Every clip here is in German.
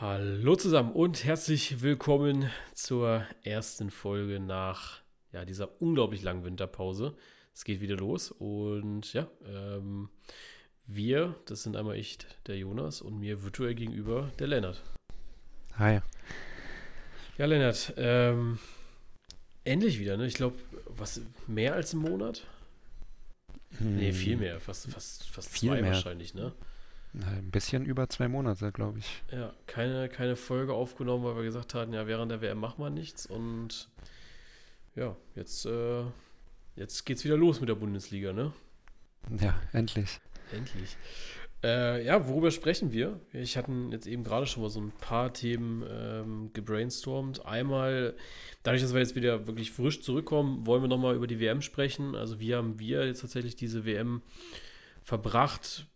Hallo zusammen und herzlich willkommen zur ersten Folge nach ja, dieser unglaublich langen Winterpause. Es geht wieder los und ja, ähm, wir, das sind einmal ich, der Jonas und mir virtuell gegenüber der Lennart. Hi. Ja, Lennart, ähm, endlich wieder, ne? Ich glaube, was, mehr als ein Monat? Hm. Nee, viel mehr, fast, fast, fast viel zwei mehr. wahrscheinlich, ne? Ein bisschen über zwei Monate, glaube ich. Ja, keine, keine Folge aufgenommen, weil wir gesagt hatten, ja, während der WM machen wir nichts. Und ja, jetzt, äh, jetzt geht's wieder los mit der Bundesliga, ne? Ja, endlich. Endlich. Äh, ja, worüber sprechen wir? Ich hatte jetzt eben gerade schon mal so ein paar Themen ähm, gebrainstormt. Einmal, dadurch, dass wir jetzt wieder wirklich frisch zurückkommen, wollen wir nochmal über die WM sprechen. Also wie haben wir jetzt tatsächlich diese WM verbracht?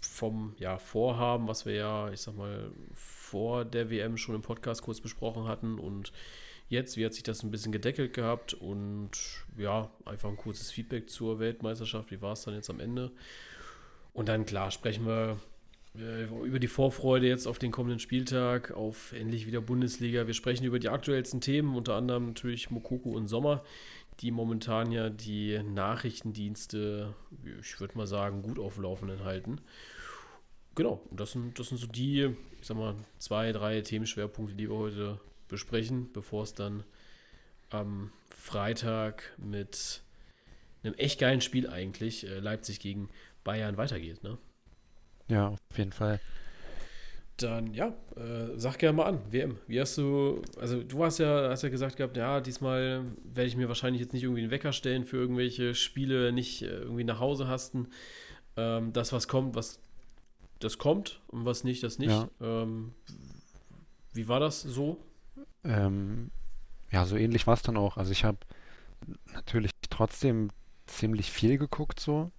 Vom ja, Vorhaben, was wir ja, ich sag mal, vor der WM schon im Podcast kurz besprochen hatten und jetzt, wie hat sich das ein bisschen gedeckelt gehabt und ja, einfach ein kurzes Feedback zur Weltmeisterschaft, wie war es dann jetzt am Ende? Und dann klar sprechen wir äh, über die Vorfreude jetzt auf den kommenden Spieltag, auf endlich wieder Bundesliga. Wir sprechen über die aktuellsten Themen, unter anderem natürlich Mokoko und Sommer, die momentan ja die Nachrichtendienste, ich würde mal sagen, gut auf Laufenden halten. Genau, das sind, das sind so die, ich sag mal, zwei, drei Themenschwerpunkte, die wir heute besprechen, bevor es dann am Freitag mit einem echt geilen Spiel eigentlich, äh, Leipzig gegen Bayern, weitergeht, ne? Ja, auf jeden Fall. Dann, ja, äh, sag gerne mal an, WM. Wie hast du, also du hast ja, hast ja gesagt gehabt, ja, diesmal werde ich mir wahrscheinlich jetzt nicht irgendwie einen Wecker stellen für irgendwelche Spiele, nicht äh, irgendwie nach Hause hasten. Ähm, das, was kommt, was das kommt und was nicht, das nicht. Ja. Ähm, wie war das so? Ähm, ja, so ähnlich war es dann auch. Also ich habe natürlich trotzdem ziemlich viel geguckt so.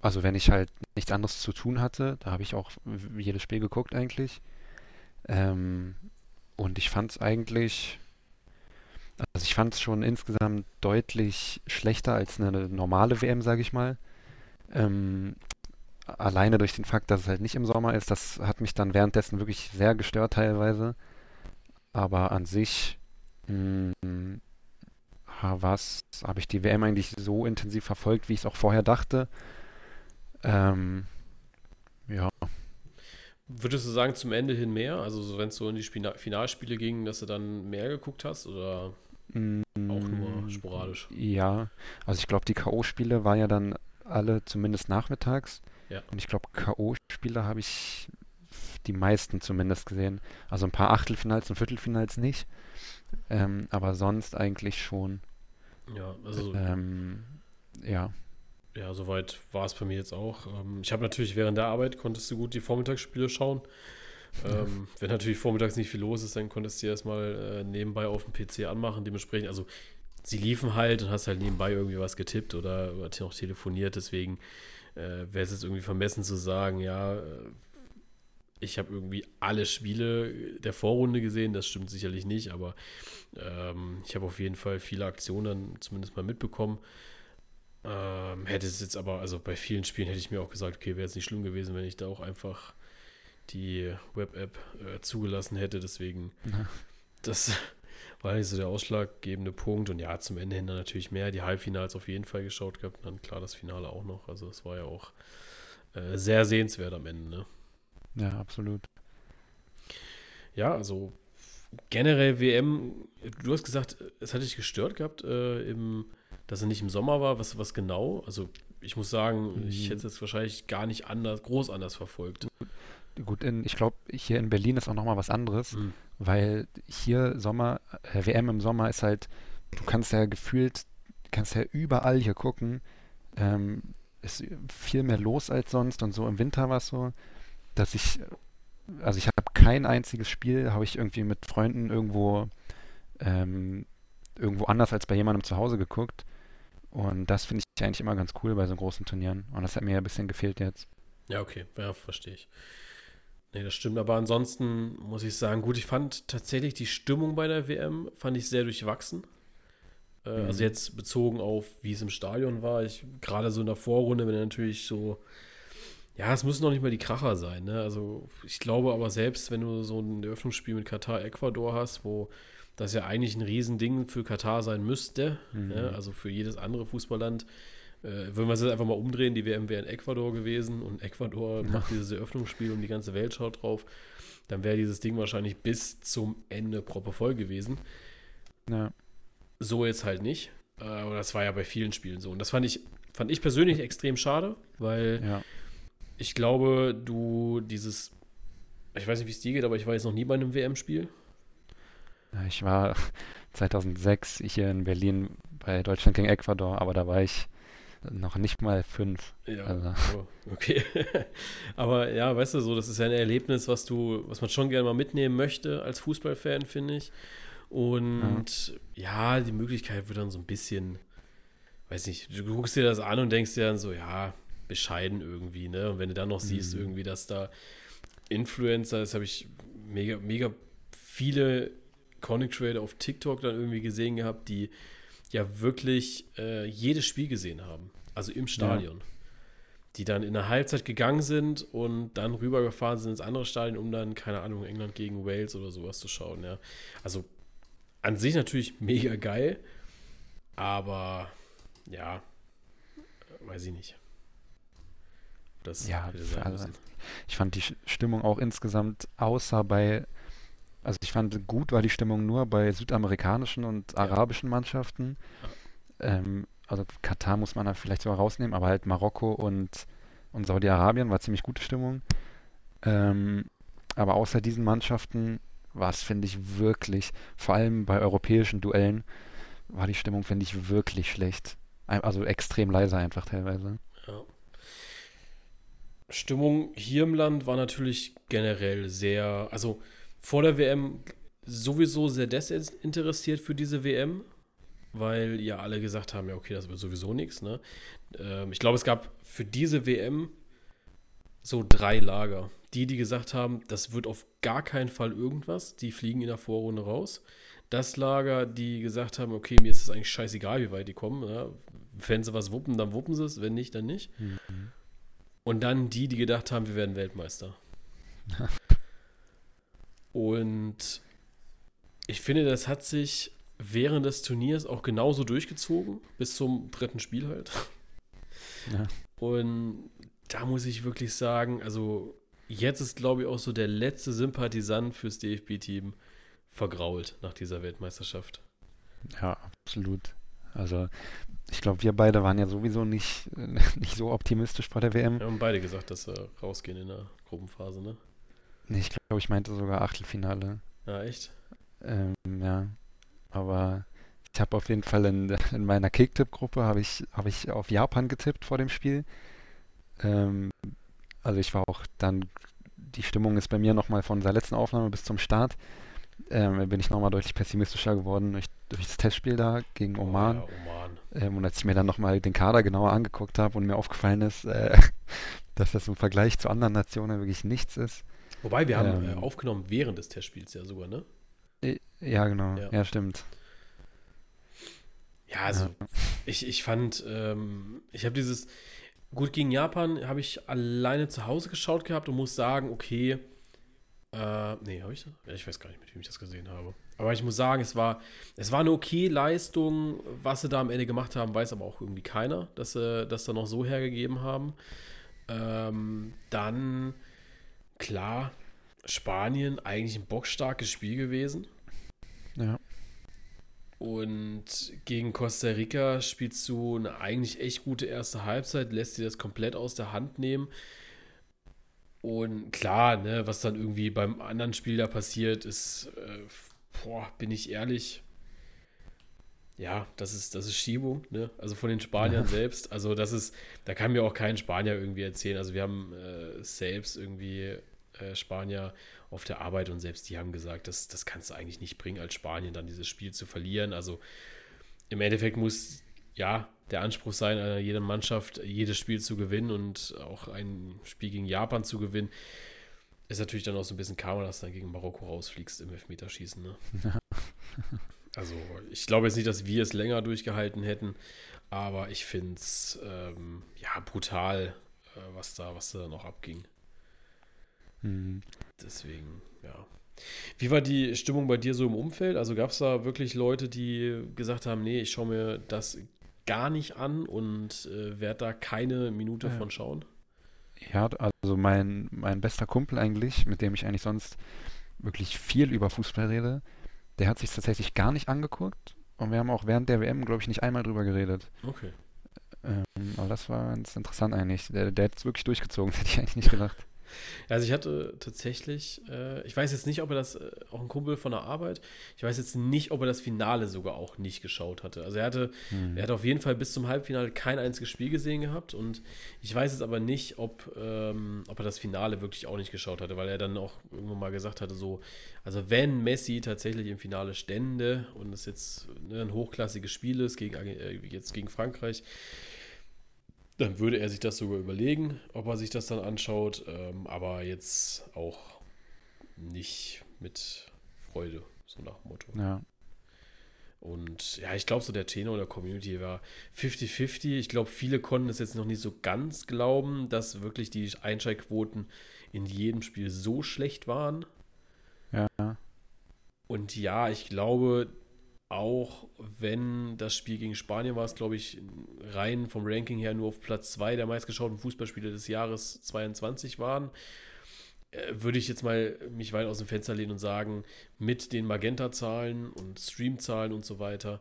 Also wenn ich halt nichts anderes zu tun hatte, da habe ich auch jedes Spiel geguckt eigentlich. Ähm, und ich fand es eigentlich, also ich fand es schon insgesamt deutlich schlechter als eine normale WM, sage ich mal. Ähm, alleine durch den Fakt, dass es halt nicht im Sommer ist, das hat mich dann währenddessen wirklich sehr gestört teilweise. Aber an sich mh, hm, was habe ich die WM eigentlich so intensiv verfolgt, wie ich es auch vorher dachte. Ähm, ja. Würdest du sagen, zum Ende hin mehr? Also so, wenn es so in die Spina Finalspiele ging, dass du dann mehr geguckt hast oder mm, auch nur sporadisch? Ja, also ich glaube, die K.O.-Spiele waren ja dann alle zumindest nachmittags. Ja. Und ich glaube, K.O.-Spiele habe ich die meisten zumindest gesehen. Also ein paar Achtelfinals und Viertelfinals nicht. Ähm, aber sonst eigentlich schon. Ja, also. Ähm, ja. Ja, soweit war es bei mir jetzt auch. Ähm, ich habe natürlich während der Arbeit konntest du gut die Vormittagsspiele schauen. Ähm, wenn natürlich vormittags nicht viel los ist, dann konntest du erstmal äh, nebenbei auf dem PC anmachen. Dementsprechend, also sie liefen halt und hast halt nebenbei irgendwie was getippt oder, oder noch telefoniert. Deswegen äh, wäre es jetzt irgendwie vermessen zu sagen, ja, äh, ich habe irgendwie alle Spiele der Vorrunde gesehen. Das stimmt sicherlich nicht, aber ähm, ich habe auf jeden Fall viele Aktionen zumindest mal mitbekommen. Ähm, hätte es jetzt aber, also bei vielen Spielen hätte ich mir auch gesagt, okay, wäre es nicht schlimm gewesen, wenn ich da auch einfach die Web-App äh, zugelassen hätte. Deswegen, ja. das war nicht so der ausschlaggebende Punkt. Und ja, zum Ende hin dann natürlich mehr. Die Halbfinals auf jeden Fall geschaut gehabt. Und dann klar das Finale auch noch. Also es war ja auch äh, sehr sehenswert am Ende. Ne? Ja, absolut. Ja, also generell WM, du hast gesagt, es hat dich gestört gehabt, äh, im, dass er nicht im Sommer war. Was, was genau? Also ich muss sagen, mhm. ich hätte es wahrscheinlich gar nicht anders, groß anders verfolgt. Gut, in, ich glaube, hier in Berlin ist auch nochmal was anderes, mhm. weil hier Sommer, äh, WM im Sommer ist halt, du kannst ja gefühlt, kannst ja überall hier gucken. Ähm, ist viel mehr los als sonst und so im Winter war es so, dass ich, also ich habe kein einziges Spiel, habe ich irgendwie mit Freunden irgendwo, ähm, irgendwo anders als bei jemandem zu Hause geguckt. Und das finde ich eigentlich immer ganz cool bei so großen Turnieren. Und das hat mir ja ein bisschen gefehlt jetzt. Ja, okay, ja, verstehe ich. Nee, das stimmt. Aber ansonsten muss ich sagen, gut, ich fand tatsächlich die Stimmung bei der WM, fand ich sehr durchwachsen. Äh, mhm. Also jetzt bezogen auf, wie es im Stadion war. Ich gerade so in der Vorrunde, wenn natürlich so Ja, es müssen noch nicht mal die Kracher sein. Ne? Also ich glaube aber selbst, wenn du so ein Eröffnungsspiel mit Katar, Ecuador hast, wo das ja eigentlich ein Riesending für Katar sein müsste, mhm. ne? also für jedes andere Fußballland, äh, würden wir es jetzt einfach mal umdrehen, die WM wäre in Ecuador gewesen und Ecuador macht dieses Eröffnungsspiel und die ganze Welt schaut drauf, dann wäre dieses Ding wahrscheinlich bis zum Ende proppevoll gewesen. Ja. So jetzt halt nicht. Äh, aber das war ja bei vielen Spielen so. Und das fand ich, fand ich persönlich extrem schade, weil ja. ich glaube, du dieses, ich weiß nicht, wie es dir geht, aber ich war jetzt noch nie bei einem WM-Spiel. Ich war 2006 hier in Berlin bei Deutschland gegen Ecuador, aber da war ich noch nicht mal fünf. Ja, also. oh, okay. aber ja, weißt du, so, das ist ja ein Erlebnis, was du, was man schon gerne mal mitnehmen möchte als Fußballfan, finde ich. Und ja. ja, die Möglichkeit wird dann so ein bisschen, weiß nicht, du guckst dir das an und denkst dir dann so, ja, bescheiden irgendwie, ne? Und wenn du dann noch mhm. siehst, irgendwie, dass da Influencer, das habe ich mega, mega viele Conic Trader auf TikTok dann irgendwie gesehen gehabt, die ja wirklich äh, jedes Spiel gesehen haben. Also im Stadion. Ja. Die dann in der Halbzeit gegangen sind und dann rübergefahren sind ins andere Stadion, um dann, keine Ahnung, England gegen Wales oder sowas zu schauen, ja. Also an sich natürlich mega geil, aber ja, weiß ich nicht. Das ja, also, ich fand die Stimmung auch insgesamt außer bei also ich fand gut war die Stimmung nur bei südamerikanischen und arabischen Mannschaften. Ähm, also Katar muss man da vielleicht sogar rausnehmen, aber halt Marokko und, und Saudi-Arabien war ziemlich gute Stimmung. Ähm, aber außer diesen Mannschaften war es, finde ich, wirklich, vor allem bei europäischen Duellen, war die Stimmung, finde ich, wirklich schlecht. Also extrem leise einfach teilweise. Ja. Stimmung hier im Land war natürlich generell sehr, also vor der WM sowieso sehr desinteressiert für diese WM, weil ja alle gesagt haben, ja, okay, das wird sowieso nichts. Ne? Ähm, ich glaube, es gab für diese WM so drei Lager. Die, die gesagt haben, das wird auf gar keinen Fall irgendwas, die fliegen in der Vorrunde raus. Das Lager, die gesagt haben, okay, mir ist es eigentlich scheißegal, wie weit die kommen. Ja? Wenn sie was wuppen, dann wuppen sie es, wenn nicht, dann nicht. Mhm. Und dann die, die gedacht haben, wir werden Weltmeister. Und ich finde, das hat sich während des Turniers auch genauso durchgezogen, bis zum dritten Spiel halt. Ja. Und da muss ich wirklich sagen, also jetzt ist, glaube ich, auch so der letzte Sympathisant fürs DFB-Team vergrault nach dieser Weltmeisterschaft. Ja, absolut. Also ich glaube, wir beide waren ja sowieso nicht, nicht so optimistisch vor der WM. Wir haben beide gesagt, dass wir rausgehen in der Gruppenphase, ne? Nee, ich glaube, ich meinte sogar Achtelfinale. Ja, echt? Ähm, ja. Aber ich habe auf jeden Fall in, in meiner Kicktipp-Gruppe habe ich, hab ich auf Japan getippt vor dem Spiel. Ähm, also ich war auch dann, die Stimmung ist bei mir nochmal von der letzten Aufnahme bis zum Start, ähm, bin ich nochmal deutlich pessimistischer geworden durch, durch, das Testspiel da gegen Oman. Oh, ja, Oman. Ähm, und als ich mir dann nochmal den Kader genauer angeguckt habe und mir aufgefallen ist, äh, dass das im Vergleich zu anderen Nationen wirklich nichts ist, Wobei, wir haben ähm, aufgenommen während des Testspiels ja sogar, ne? Ja, genau. Ja, ja stimmt. Ja, also ja. Ich, ich fand, ähm, ich habe dieses, gut gegen Japan habe ich alleine zu Hause geschaut gehabt und muss sagen, okay, äh, nee, habe ich das? Ja, ich weiß gar nicht, mit wem ich das gesehen habe. Aber ich muss sagen, es war, es war eine okay Leistung. Was sie da am Ende gemacht haben, weiß aber auch irgendwie keiner, dass sie das da noch so hergegeben haben. Ähm, dann klar, Spanien eigentlich ein bockstarkes Spiel gewesen. Ja. Und gegen Costa Rica spielst du eine eigentlich echt gute erste Halbzeit, lässt dir das komplett aus der Hand nehmen. Und klar, ne, was dann irgendwie beim anderen Spiel da passiert, ist, äh, boah, bin ich ehrlich, ja, das ist, das ist Schiebung, ne? Also von den Spaniern ja. selbst. Also das ist, da kann mir auch kein Spanier irgendwie erzählen. Also wir haben äh, selbst irgendwie äh, Spanier auf der Arbeit und selbst die haben gesagt, das, das kannst du eigentlich nicht bringen, als Spanien dann dieses Spiel zu verlieren. Also im Endeffekt muss ja der Anspruch sein, einer jeden Mannschaft jedes Spiel zu gewinnen und auch ein Spiel gegen Japan zu gewinnen. Ist natürlich dann auch so ein bisschen Karma, dass du dann gegen Marokko rausfliegst im Elfmeterschießen. Ne? also ich glaube jetzt nicht, dass wir es länger durchgehalten hätten, aber ich finde es ähm, ja brutal, äh, was da, was da noch abging. Mhm. Deswegen, ja. Wie war die Stimmung bei dir so im Umfeld? Also gab es da wirklich Leute, die gesagt haben, nee, ich schaue mir das gar nicht an und äh, werde da keine Minute Ja. von schauen? Ja, also mein, mein bester Kumpel eigentlich, mit dem ich eigentlich sonst wirklich viel über Fußball rede, der hat sich tatsächlich gar nicht angeguckt und wir haben auch während der WM, glaube ich, nicht einmal drüber geredet. Okay. Ähm, aber das war ganz interessant eigentlich. Der, der hat es wirklich durchgezogen, das hätte ich eigentlich nicht gedacht. Also ich hatte tatsächlich, äh, ich weiß jetzt nicht, ob er das, äh, auch ein Kumpel von der Arbeit, ich weiß jetzt nicht, ob er das Finale sogar auch nicht geschaut hatte. Also er hatte, Hm. er hat auf jeden Fall bis zum Halbfinale kein einziges Spiel gesehen gehabt und ich weiß jetzt aber nicht, ob, ähm, ob er das Finale wirklich auch nicht geschaut hatte, weil er dann auch irgendwann mal gesagt hatte, so, also wenn Messi tatsächlich im Finale stände und es jetzt ne, ein hochklassiges Spiel ist, gegen, äh, jetzt gegen Frankreich, dann würde er sich das sogar überlegen, ob er sich das dann anschaut, ähm, aber jetzt auch nicht mit Freude, so nach dem Motto. Ja, Und ja, ich glaube, so der Tenor der Community war 50-50. Ich glaube, viele konnten es jetzt noch nicht so ganz glauben, dass wirklich die Einschaltquoten in jedem Spiel so schlecht waren. ja, Und ja, ich glaube, auch wenn das Spiel gegen Spanien war, es glaube ich rein vom Ranking her nur auf Platz 2 der meistgeschauten Fußballspiele des Jahres 22 waren, äh, würde ich jetzt mal mich weit aus dem Fenster lehnen und sagen, mit den Magenta-Zahlen und Stream-Zahlen und so weiter,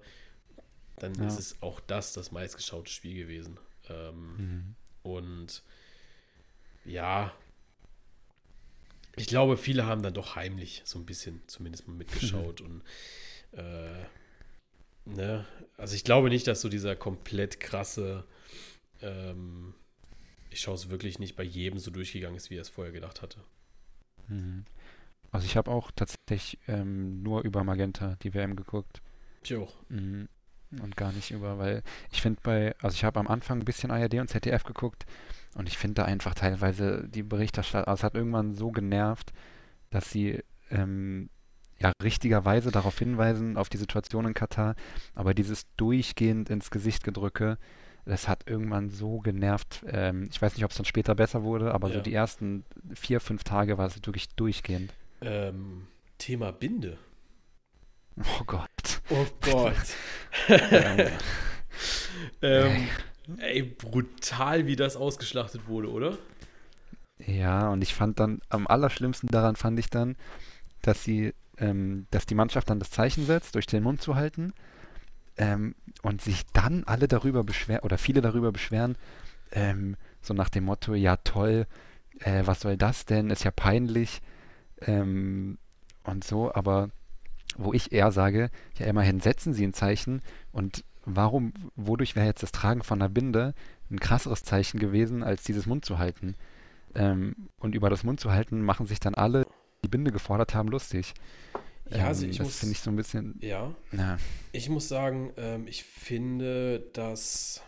dann Ja. ist es auch das das meistgeschaute Spiel gewesen. Ähm, Mhm. und ja, ich glaube, viele haben dann doch heimlich so ein bisschen zumindest mal mitgeschaut und äh, ne, also ich glaube nicht, dass so dieser komplett krasse, ähm, ich schaue es wirklich nicht bei jedem so durchgegangen ist, wie er es vorher gedacht hatte. Mhm. Also ich habe auch tatsächlich ähm, nur über Magenta die WM geguckt. Ich auch. Mhm. Und gar nicht über, weil ich finde bei, also ich habe am Anfang ein bisschen ARD und ZDF geguckt und ich finde da einfach teilweise die Berichterstattung, also es hat irgendwann so genervt, dass sie ähm, ja richtigerweise darauf hinweisen, auf die Situation in Katar, aber dieses durchgehend ins Gesicht gedrücke, das hat irgendwann so genervt. Ähm, ich weiß nicht, ob es dann später besser wurde, aber so Ja. die ersten vier, fünf Tage war es wirklich durchgehend. Ähm, Thema Binde. Oh Gott. Oh Gott. Ähm, ey, brutal, wie das ausgeschlachtet wurde, oder? Ja, und ich fand dann, am allerschlimmsten daran fand ich dann, dass sie, ähm, dass die Mannschaft dann das Zeichen setzt, durch den Mund zu halten, ähm, und sich dann alle darüber beschweren, oder viele darüber beschweren, ähm, so nach dem Motto, ja toll, äh, was soll das denn, ist ja peinlich, ähm, und so, aber wo ich eher sage, ja immerhin setzen sie ein Zeichen. Und warum, wodurch wäre jetzt das Tragen von einer Binde ein krasseres Zeichen gewesen, als dieses Mund zu halten? Ähm, und über das Mund zu halten, machen sich dann alle, die Binde gefordert haben, lustig. Ja, also Ähm, ich das muss, finde ich so ein bisschen, ja, na, ich muss sagen, ähm, ich finde, dass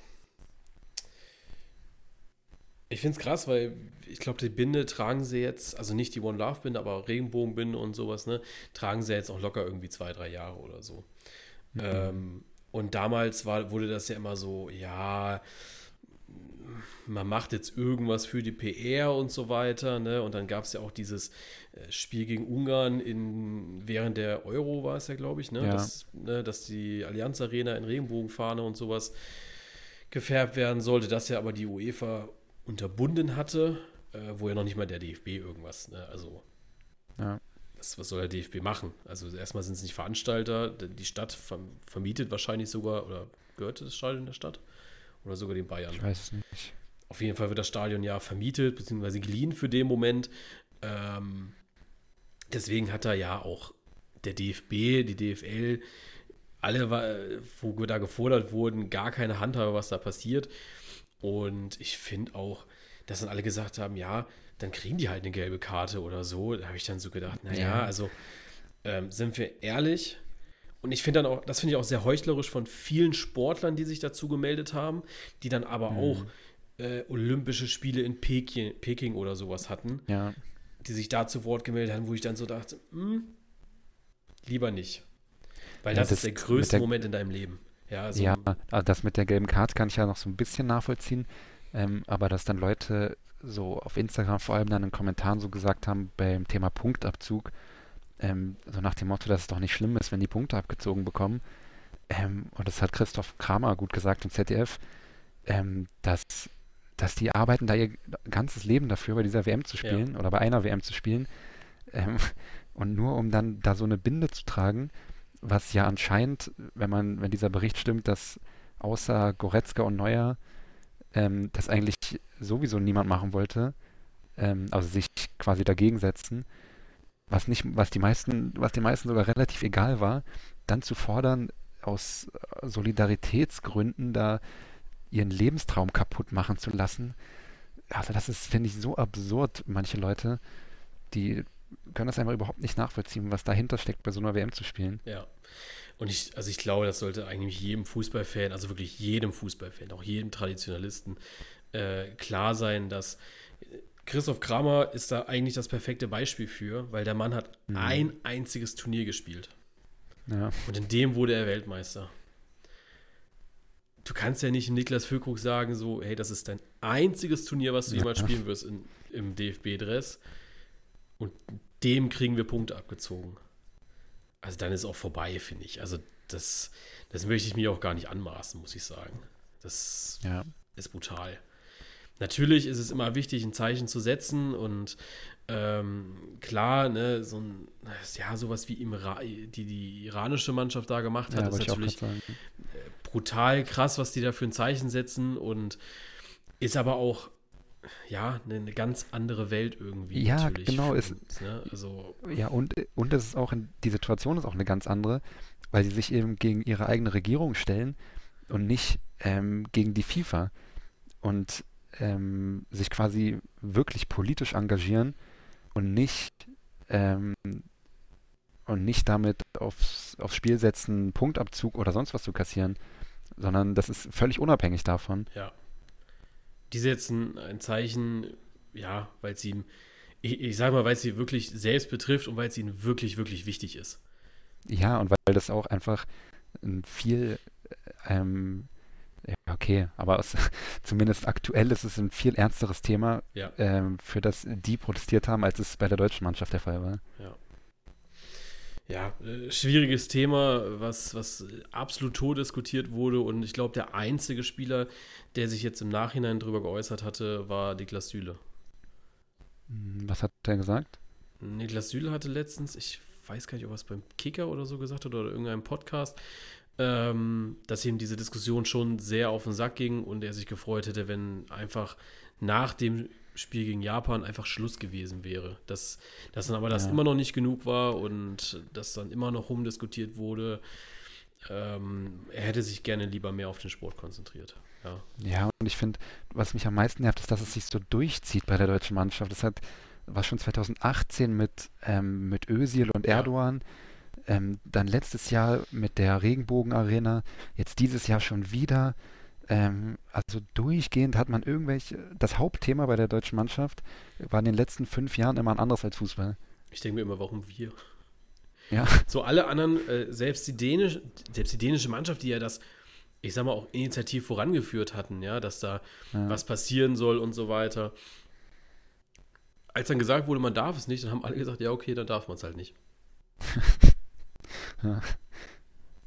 ich finde es krass, weil ich glaube, die Binde tragen sie jetzt, also nicht die One Love Binde, aber Regenbogenbinde und sowas, ne, tragen sie jetzt auch locker irgendwie zwei, drei Jahre oder so. Mhm. Ähm, und damals war, wurde das ja immer so, ja, man macht jetzt irgendwas für die PR und so weiter, ne? Und dann gab es ja auch dieses Spiel gegen Ungarn in, während der Euro war es ja, glaube ich, ne? Ja. Dass, ne? Dass die Allianz Arena in Regenbogenfahne und sowas gefärbt werden sollte, das ja aber die UEFA unterbunden hatte, äh, wo ja noch nicht mal der DFB irgendwas, ne? Also ja, was, was soll der DFB machen? Also erstmal sind es nicht Veranstalter, die Stadt verm- vermietet wahrscheinlich sogar, oder gehörte das Stadion der Stadt? Oder sogar den Bayern? ich weiß es nicht. Auf jeden Fall wird das Stadion ja vermietet, beziehungsweise geliehen für den Moment. Ähm, deswegen hat da ja auch der DFB, die DFL, alle, wo da gefordert wurden, gar keine Handhabe, was da passiert. Und ich finde auch, dass dann alle gesagt haben, ja, dann kriegen die halt eine gelbe Karte oder so. Da habe ich dann so gedacht, naja, Ja. also ähm, sind wir ehrlich. Und ich finde dann auch, das finde ich auch sehr heuchlerisch von vielen Sportlern, die sich dazu gemeldet haben, die dann aber Mhm. auch äh, Olympische Spiele in Peking, Peking oder sowas hatten, Ja, die sich da zu Wort gemeldet haben, wo ich dann so dachte, hm, lieber nicht. Weil Ja, das, das ist der größte der- Moment in deinem Leben. Ja, also, ja, also das mit der gelben Karte kann ich ja noch so ein bisschen nachvollziehen. ähm, aber dass dann Leute so auf Instagram vor allem dann in Kommentaren so gesagt haben beim Thema Punktabzug, ähm, so nach dem Motto, dass es doch nicht schlimm ist, wenn die Punkte abgezogen bekommen. Ähm, und das hat Christoph Kramer gut gesagt im ZDF, ähm, dass, dass die arbeiten da ihr ganzes Leben dafür, bei dieser WM zu spielen ja. oder bei einer WM zu spielen. Ähm, und nur um dann da so eine Binde zu tragen, was ja anscheinend, wenn man, wenn dieser Bericht stimmt, dass außer Goretzka und Neuer ähm, das eigentlich sowieso niemand machen wollte, ähm, also sich quasi dagegen setzen, was nicht, was die meisten, was den meisten sogar relativ egal war, dann zu fordern, aus Solidaritätsgründen da ihren Lebenstraum kaputt machen zu lassen. Also das ist, finde ich, so absurd, manche Leute, die können das einfach überhaupt nicht nachvollziehen, was dahinter steckt, bei so einer WM zu spielen. Ja. Und ich, also ich glaube, das sollte eigentlich jedem Fußballfan, also wirklich jedem Fußballfan, auch jedem Traditionalisten, äh, klar sein, dass Christoph Kramer ist da eigentlich das perfekte Beispiel für, weil der Mann hat mhm. ein einziges Turnier gespielt. Ja. Und in dem wurde er Weltmeister. Du kannst ja nicht Niklas Füllkrug sagen, so, hey, das ist dein einziges Turnier, was du jemals spielen wirst in, im DFB-Dress. Und dem kriegen wir Punkte abgezogen. Also dann ist auch vorbei, finde ich. Also das, das möchte ich mir auch gar nicht anmaßen, muss ich sagen. Das ja. ist brutal. Natürlich ist es immer wichtig, ein Zeichen zu setzen und ähm, klar, ne, so ein, ja, sowas wie Imra die die iranische Mannschaft da gemacht hat, ja, ist natürlich brutal krass, was die da für ein Zeichen setzen und ist aber auch ja, eine, ganz andere Welt irgendwie. Ja, genau. Ist, uns, ne? also, ja, und, und es ist auch, in, die Situation ist auch eine ganz andere, weil sie sich eben gegen ihre eigene Regierung stellen und nicht ähm, gegen die FIFA. Und ähm, sich quasi wirklich politisch engagieren und nicht ähm, und nicht damit aufs, aufs Spiel setzen, Punktabzug oder sonst was zu kassieren, sondern das ist völlig unabhängig davon. Ja. Die setzen ein Zeichen, ja, weil es ihm, ich, ich sage mal, weil es sie wirklich selbst betrifft und weil es ihnen wirklich, wirklich wichtig ist. Ja, und weil das auch einfach ein viel ähm, ja, okay, aber es, zumindest aktuell ist es ein viel ernsteres Thema, ja. ähm, für das die protestiert haben, als es bei der deutschen Mannschaft der Fall war. Ja. Ja, äh, schwieriges Thema, was, was absolut tot diskutiert wurde. Und ich glaube, der einzige Spieler, der sich jetzt im Nachhinein darüber geäußert hatte, war Niklas Süle. Hm, was hat der gesagt? Niklas Süle hatte letztens, ich weiß gar nicht, ob er es beim Kicker oder so gesagt hat oder irgendeinem Podcast, ähm, dass ihm diese Diskussion schon sehr auf den Sack ging und er sich gefreut hätte, wenn einfach nach dem Spiel gegen Japan einfach Schluss gewesen wäre. Dass, dass dann aber das ja. immer noch nicht genug war und dass dann immer noch rumdiskutiert wurde. Ähm, er hätte sich gerne lieber mehr auf den Sport konzentriert. Ja, ja und ich finde, was mich am meisten nervt, ist, dass es sich so durchzieht bei der deutschen Mannschaft. Das hat, war schon 2018 mit, ähm, mit Özil und Erdogan. Ja ähm, dann letztes Jahr mit der Regenbogen-Arena, jetzt dieses Jahr schon wieder. Ähm, also durchgehend hat man irgendwelche, das Hauptthema bei der deutschen Mannschaft war in den letzten fünf Jahren immer ein anderes als Fußball. Ich denke mir immer, warum wir? Ja. So alle anderen, äh, selbst, die dänische, selbst die dänische Mannschaft, die ja das, ich sag mal, auch initiativ vorangeführt hatten, ja, dass da ja. was passieren soll und so weiter. Als dann gesagt wurde, man darf es nicht, dann haben alle gesagt, ja, okay, dann darf man es halt nicht.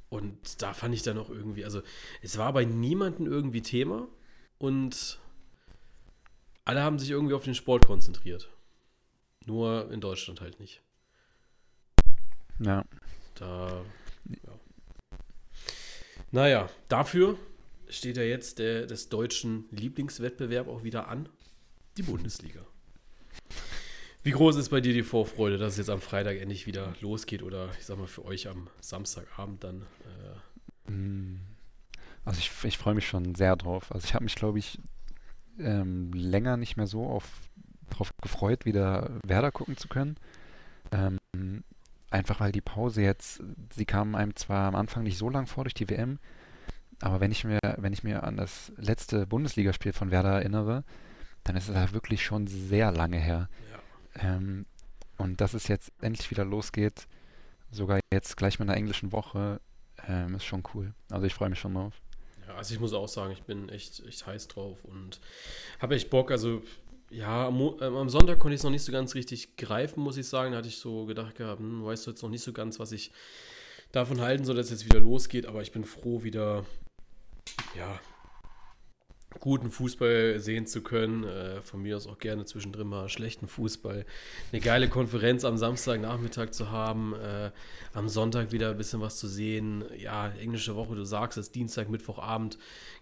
Und da fand ich dann auch irgendwie, also es war bei niemandem irgendwie Thema und alle haben sich irgendwie auf den Sport konzentriert. Nur in Deutschland halt nicht. Ja. Da, ja. Naja, dafür steht ja jetzt der, des deutschen Lieblingswettbewerb auch wieder an. Die Bundesliga. Wie groß ist bei dir die Vorfreude, dass es jetzt am Freitag endlich wieder losgeht oder ich sag mal für euch am Samstagabend dann? Äh mm. also ich, ich freue mich schon sehr drauf. Also ich habe mich, glaube ich, ähm, länger nicht mehr so auf, drauf gefreut, wieder Werder gucken zu können. Ähm, einfach weil die Pause jetzt, sie kam einem zwar am Anfang nicht so lang vor durch die WM, aber wenn ich mir, wenn ich mir an das letzte Bundesligaspiel von Werder erinnere, dann ist es halt wirklich schon sehr lange her. Ähm, und dass es jetzt endlich wieder losgeht, sogar jetzt gleich mit einer englischen Woche, ähm, ist schon cool. Also ich freue mich schon drauf. Ja. Also ich muss auch sagen, ich bin echt, echt heiß drauf und habe echt Bock. Also ja, am, ähm, am Sonntag konnte ich es noch nicht so ganz richtig greifen, muss ich sagen. Da hatte ich so gedacht gehabt, hm, weißt du jetzt noch nicht so ganz, was ich davon halten soll, dass es jetzt wieder losgeht. Aber ich bin froh, wieder ja, guten Fußball sehen zu können. Äh, von mir aus auch gerne zwischendrin mal schlechten Fußball. Eine geile Konferenz am Samstagnachmittag zu haben. Äh, am Sonntag wieder ein bisschen was zu sehen. Ja, englische Woche, du sagst es, Dienstag, Mittwochabend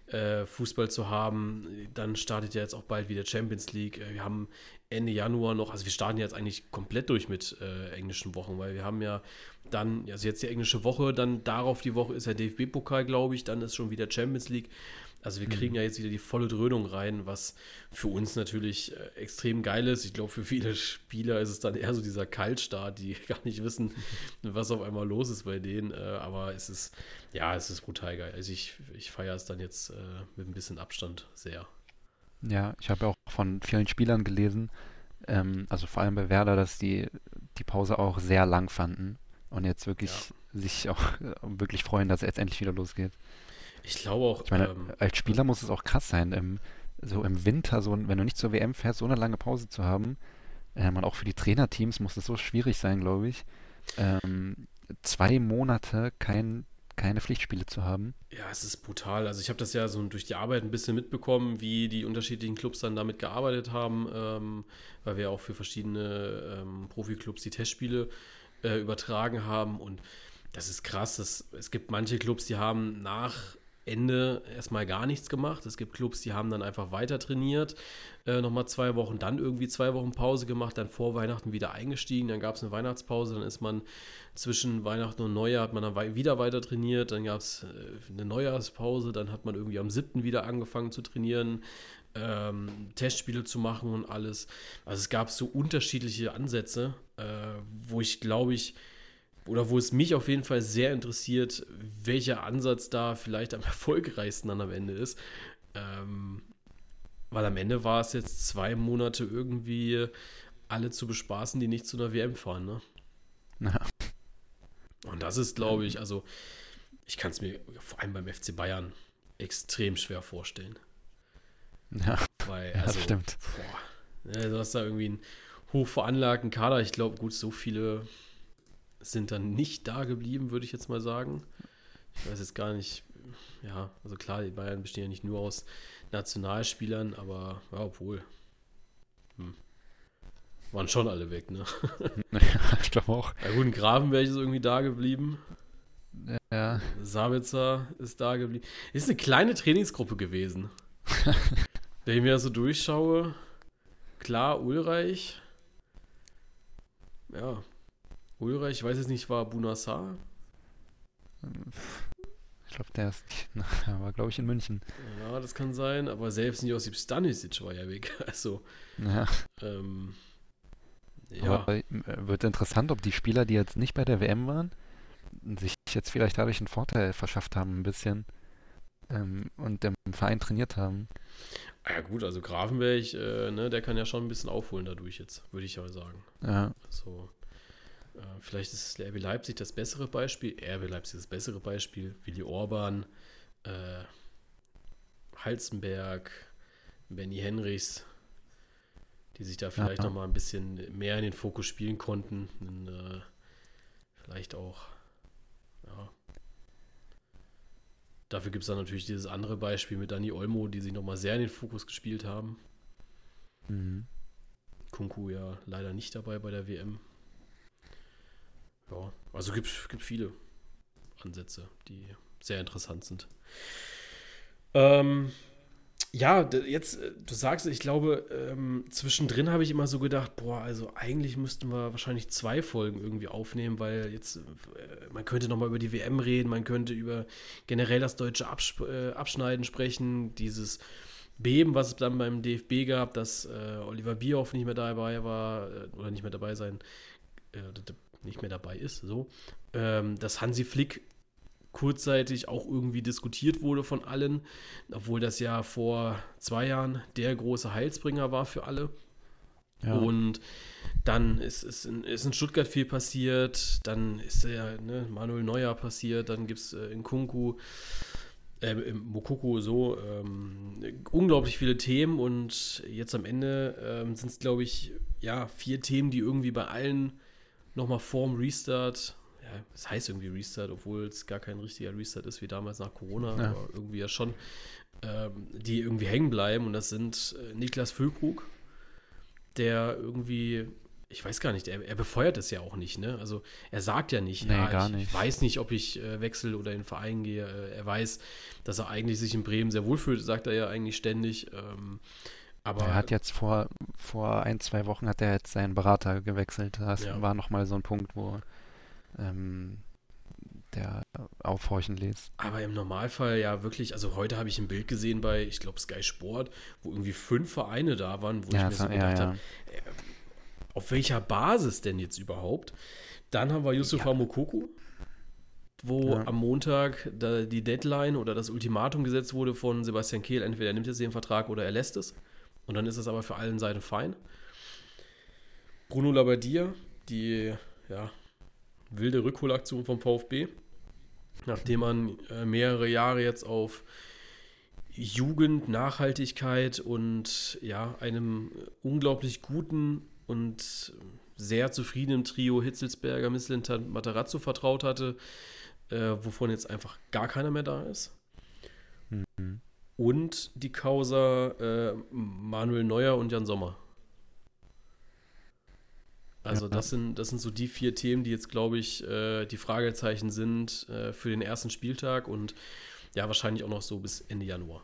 äh, Fußball zu haben. Dann startet ja jetzt auch bald wieder Champions League. Äh, wir haben Ende Januar noch, also wir starten jetzt eigentlich komplett durch mit äh, englischen Wochen, weil wir haben ja dann, also jetzt die englische Woche, dann darauf die Woche ist der DFB-Pokal, glaube ich, dann ist schon wieder Champions League. Also wir kriegen mhm. ja jetzt wieder die volle Dröhnung rein, was für uns natürlich äh, extrem geil ist. Ich glaube, für viele Spieler ist es dann eher so dieser Kaltstart, die gar nicht wissen, was auf einmal los ist bei denen. Äh, aber es ist, ja, es ist brutal geil. Also ich, ich feiere es dann jetzt äh, mit ein bisschen Abstand sehr. Ja, ich habe auch von vielen Spielern gelesen, ähm, also vor allem bei Werder, dass die die Pause auch sehr lang fanden und jetzt wirklich ja. sich auch wirklich freuen, dass es jetzt endlich wieder losgeht. Ich glaube auch. Ich meine, ähm, als Spieler muss es auch krass sein, im, so im Winter, so, wenn du nicht zur WM fährst, so eine lange Pause zu haben. Ähm, und auch für die Trainerteams muss es so schwierig sein, glaube ich. Ähm, zwei Monate kein, keine Pflichtspiele zu haben. Ja, es ist brutal. Also ich habe das ja so durch die Arbeit ein bisschen mitbekommen, wie die unterschiedlichen Clubs dann damit gearbeitet haben, ähm, weil wir auch für verschiedene ähm, Profiklubs die Testspiele äh, übertragen haben und das ist krass. Das, es gibt manche Clubs, die haben nach Ende erstmal gar nichts gemacht. Es gibt Clubs, die haben dann einfach weiter trainiert, äh, nochmal zwei Wochen, dann irgendwie zwei Wochen Pause gemacht, dann vor Weihnachten wieder eingestiegen, dann gab es eine Weihnachtspause, dann ist man zwischen Weihnachten und Neujahr, hat man dann wieder weiter trainiert, dann gab es äh, eine Neujahrspause, dann hat man irgendwie am 7. wieder angefangen zu trainieren, ähm, Testspiele zu machen und alles. Also es gab so unterschiedliche Ansätze, äh, wo ich glaube ich, oder wo es mich auf jeden Fall sehr interessiert, welcher Ansatz da vielleicht am erfolgreichsten dann am Ende ist. Ähm, weil am Ende war es jetzt zwei Monate irgendwie alle zu bespaßen, die nicht zu einer WM fahren, ne? Ja. Und das ist, glaube ich, also ich kann es mir vor allem beim FC Bayern extrem schwer vorstellen. Ja, Weil, also, das stimmt. Boah, ne, du hast da irgendwie einen hochveranlagten Kader. Ich glaube, gut, so viele sind dann nicht da geblieben, würde ich jetzt mal sagen. Ich weiß jetzt gar nicht, ja, also klar, die Bayern bestehen ja nicht nur aus Nationalspielern, aber ja, obwohl. Hm. Waren schon alle weg, ne? Ja, ich glaube auch. Ja gut, Gravenberg ist irgendwie da geblieben. Ja. Sabitzer ist da geblieben. Ist eine kleine Trainingsgruppe gewesen. Wenn ich mir das so durchschaue, klar, Ulreich. Ja, Ulreich, ich weiß jetzt nicht, war Bunassar? Ich glaube, der ist na, war glaube ich in München. Ja, das kann sein, aber selbst nicht Josip Stanisic war ja weg. Also, ja. Ähm, ja. Aber äh, wird interessant, ob die Spieler, die jetzt nicht bei der WM waren, sich jetzt vielleicht dadurch einen Vorteil verschafft haben, ein bisschen ähm, und dem Verein trainiert haben. Ah ja gut, also Grafenberg, äh, ne, der kann ja schon ein bisschen aufholen dadurch jetzt, würde ich ja sagen. Ja. Also, äh, vielleicht ist RB Leipzig das bessere Beispiel. RB Leipzig das bessere Beispiel. Willi Orban, äh, Halzenberg, Benny Henrichs, die sich da vielleicht ja. noch mal ein bisschen mehr in den Fokus spielen konnten. Und, äh, vielleicht auch, ja. Dafür gibt es dann natürlich dieses andere Beispiel mit Dani Olmo, die sich noch mal sehr in den Fokus gespielt haben. Mhm. Kunku ja leider nicht dabei bei der WM. Ja, also gibt es viele Ansätze, die sehr interessant sind. Ähm, ja, jetzt, äh, du sagst, ich glaube, ähm, zwischendrin habe ich immer so gedacht, boah, also eigentlich müssten wir wahrscheinlich zwei Folgen irgendwie aufnehmen, weil jetzt, äh, man könnte nochmal über die WM reden, man könnte über generell das deutsche Abs äh, Abschneiden sprechen, dieses Beben, was es dann beim DFB gab, dass äh, Oliver Bierhoff nicht mehr dabei war, äh, oder nicht mehr dabei sein, nicht mehr dabei ist, so, ähm, dass Hansi Flick kurzzeitig auch irgendwie diskutiert wurde von allen, obwohl das ja vor zwei Jahren der große Heilsbringer war für alle. Ja. Und dann ist, ist, in, ist in Stuttgart viel passiert, dann ist ja ne, Manuel Neuer passiert, dann gibt es äh, in Kunku. äh, Mokoko so ähm, unglaublich viele Themen und jetzt am Ende ähm, sind es, glaube ich, ja, vier Themen, die irgendwie bei allen nochmal vorm Restart, ja, es das heißt irgendwie Restart, obwohl es gar kein richtiger Restart ist wie damals nach Corona, ja. aber irgendwie ja schon, ähm, die irgendwie hängen bleiben und das sind äh, Niklas Füllkrug, der irgendwie ich weiß gar nicht, er, er, befeuert es ja auch nicht, ne? Also er sagt ja nicht, nee, ja, gar ich nicht. weiß nicht, ob ich äh, wechsle oder in den Verein gehe. Äh, er weiß, dass er eigentlich sich in Bremen sehr wohl fühlt, sagt er ja eigentlich ständig. Ähm, aber er hat jetzt vor, vor ein, zwei Wochen hat er jetzt seinen Berater gewechselt. Das ja. war nochmal so ein Punkt, wo ähm, der aufhorchen ließ. Aber im Normalfall ja wirklich, also heute habe ich ein Bild gesehen bei, ich glaube, Sky Sport, wo irgendwie fünf Vereine da waren, wo ja, ich mir so gedacht ja, habe, äh, auf welcher Basis denn jetzt überhaupt? Dann haben wir Yusufa. Mokoku, wo ja. am Montag die Deadline oder das Ultimatum gesetzt wurde von Sebastian Kehl, entweder er nimmt jetzt den Vertrag oder er lässt es. Und dann ist es aber für allen Seiten fein. Bruno Labbadia, die ja, wilde Rückholaktion vom VfB, nachdem man äh, mehrere Jahre jetzt auf Jugend, Nachhaltigkeit und ja, einem unglaublich guten und sehr zufriedenem Trio Hitzelsberger, Misslintat, Matarazzo vertraut hatte, äh, wovon jetzt einfach gar keiner mehr da ist. Mhm. Und die Causa äh, Manuel Neuer und Jan Sommer. Also ja. das, sind, das sind so die vier Themen, die jetzt, glaube ich, äh, die Fragezeichen sind äh, für den ersten Spieltag und ja, wahrscheinlich auch noch so bis Ende Januar.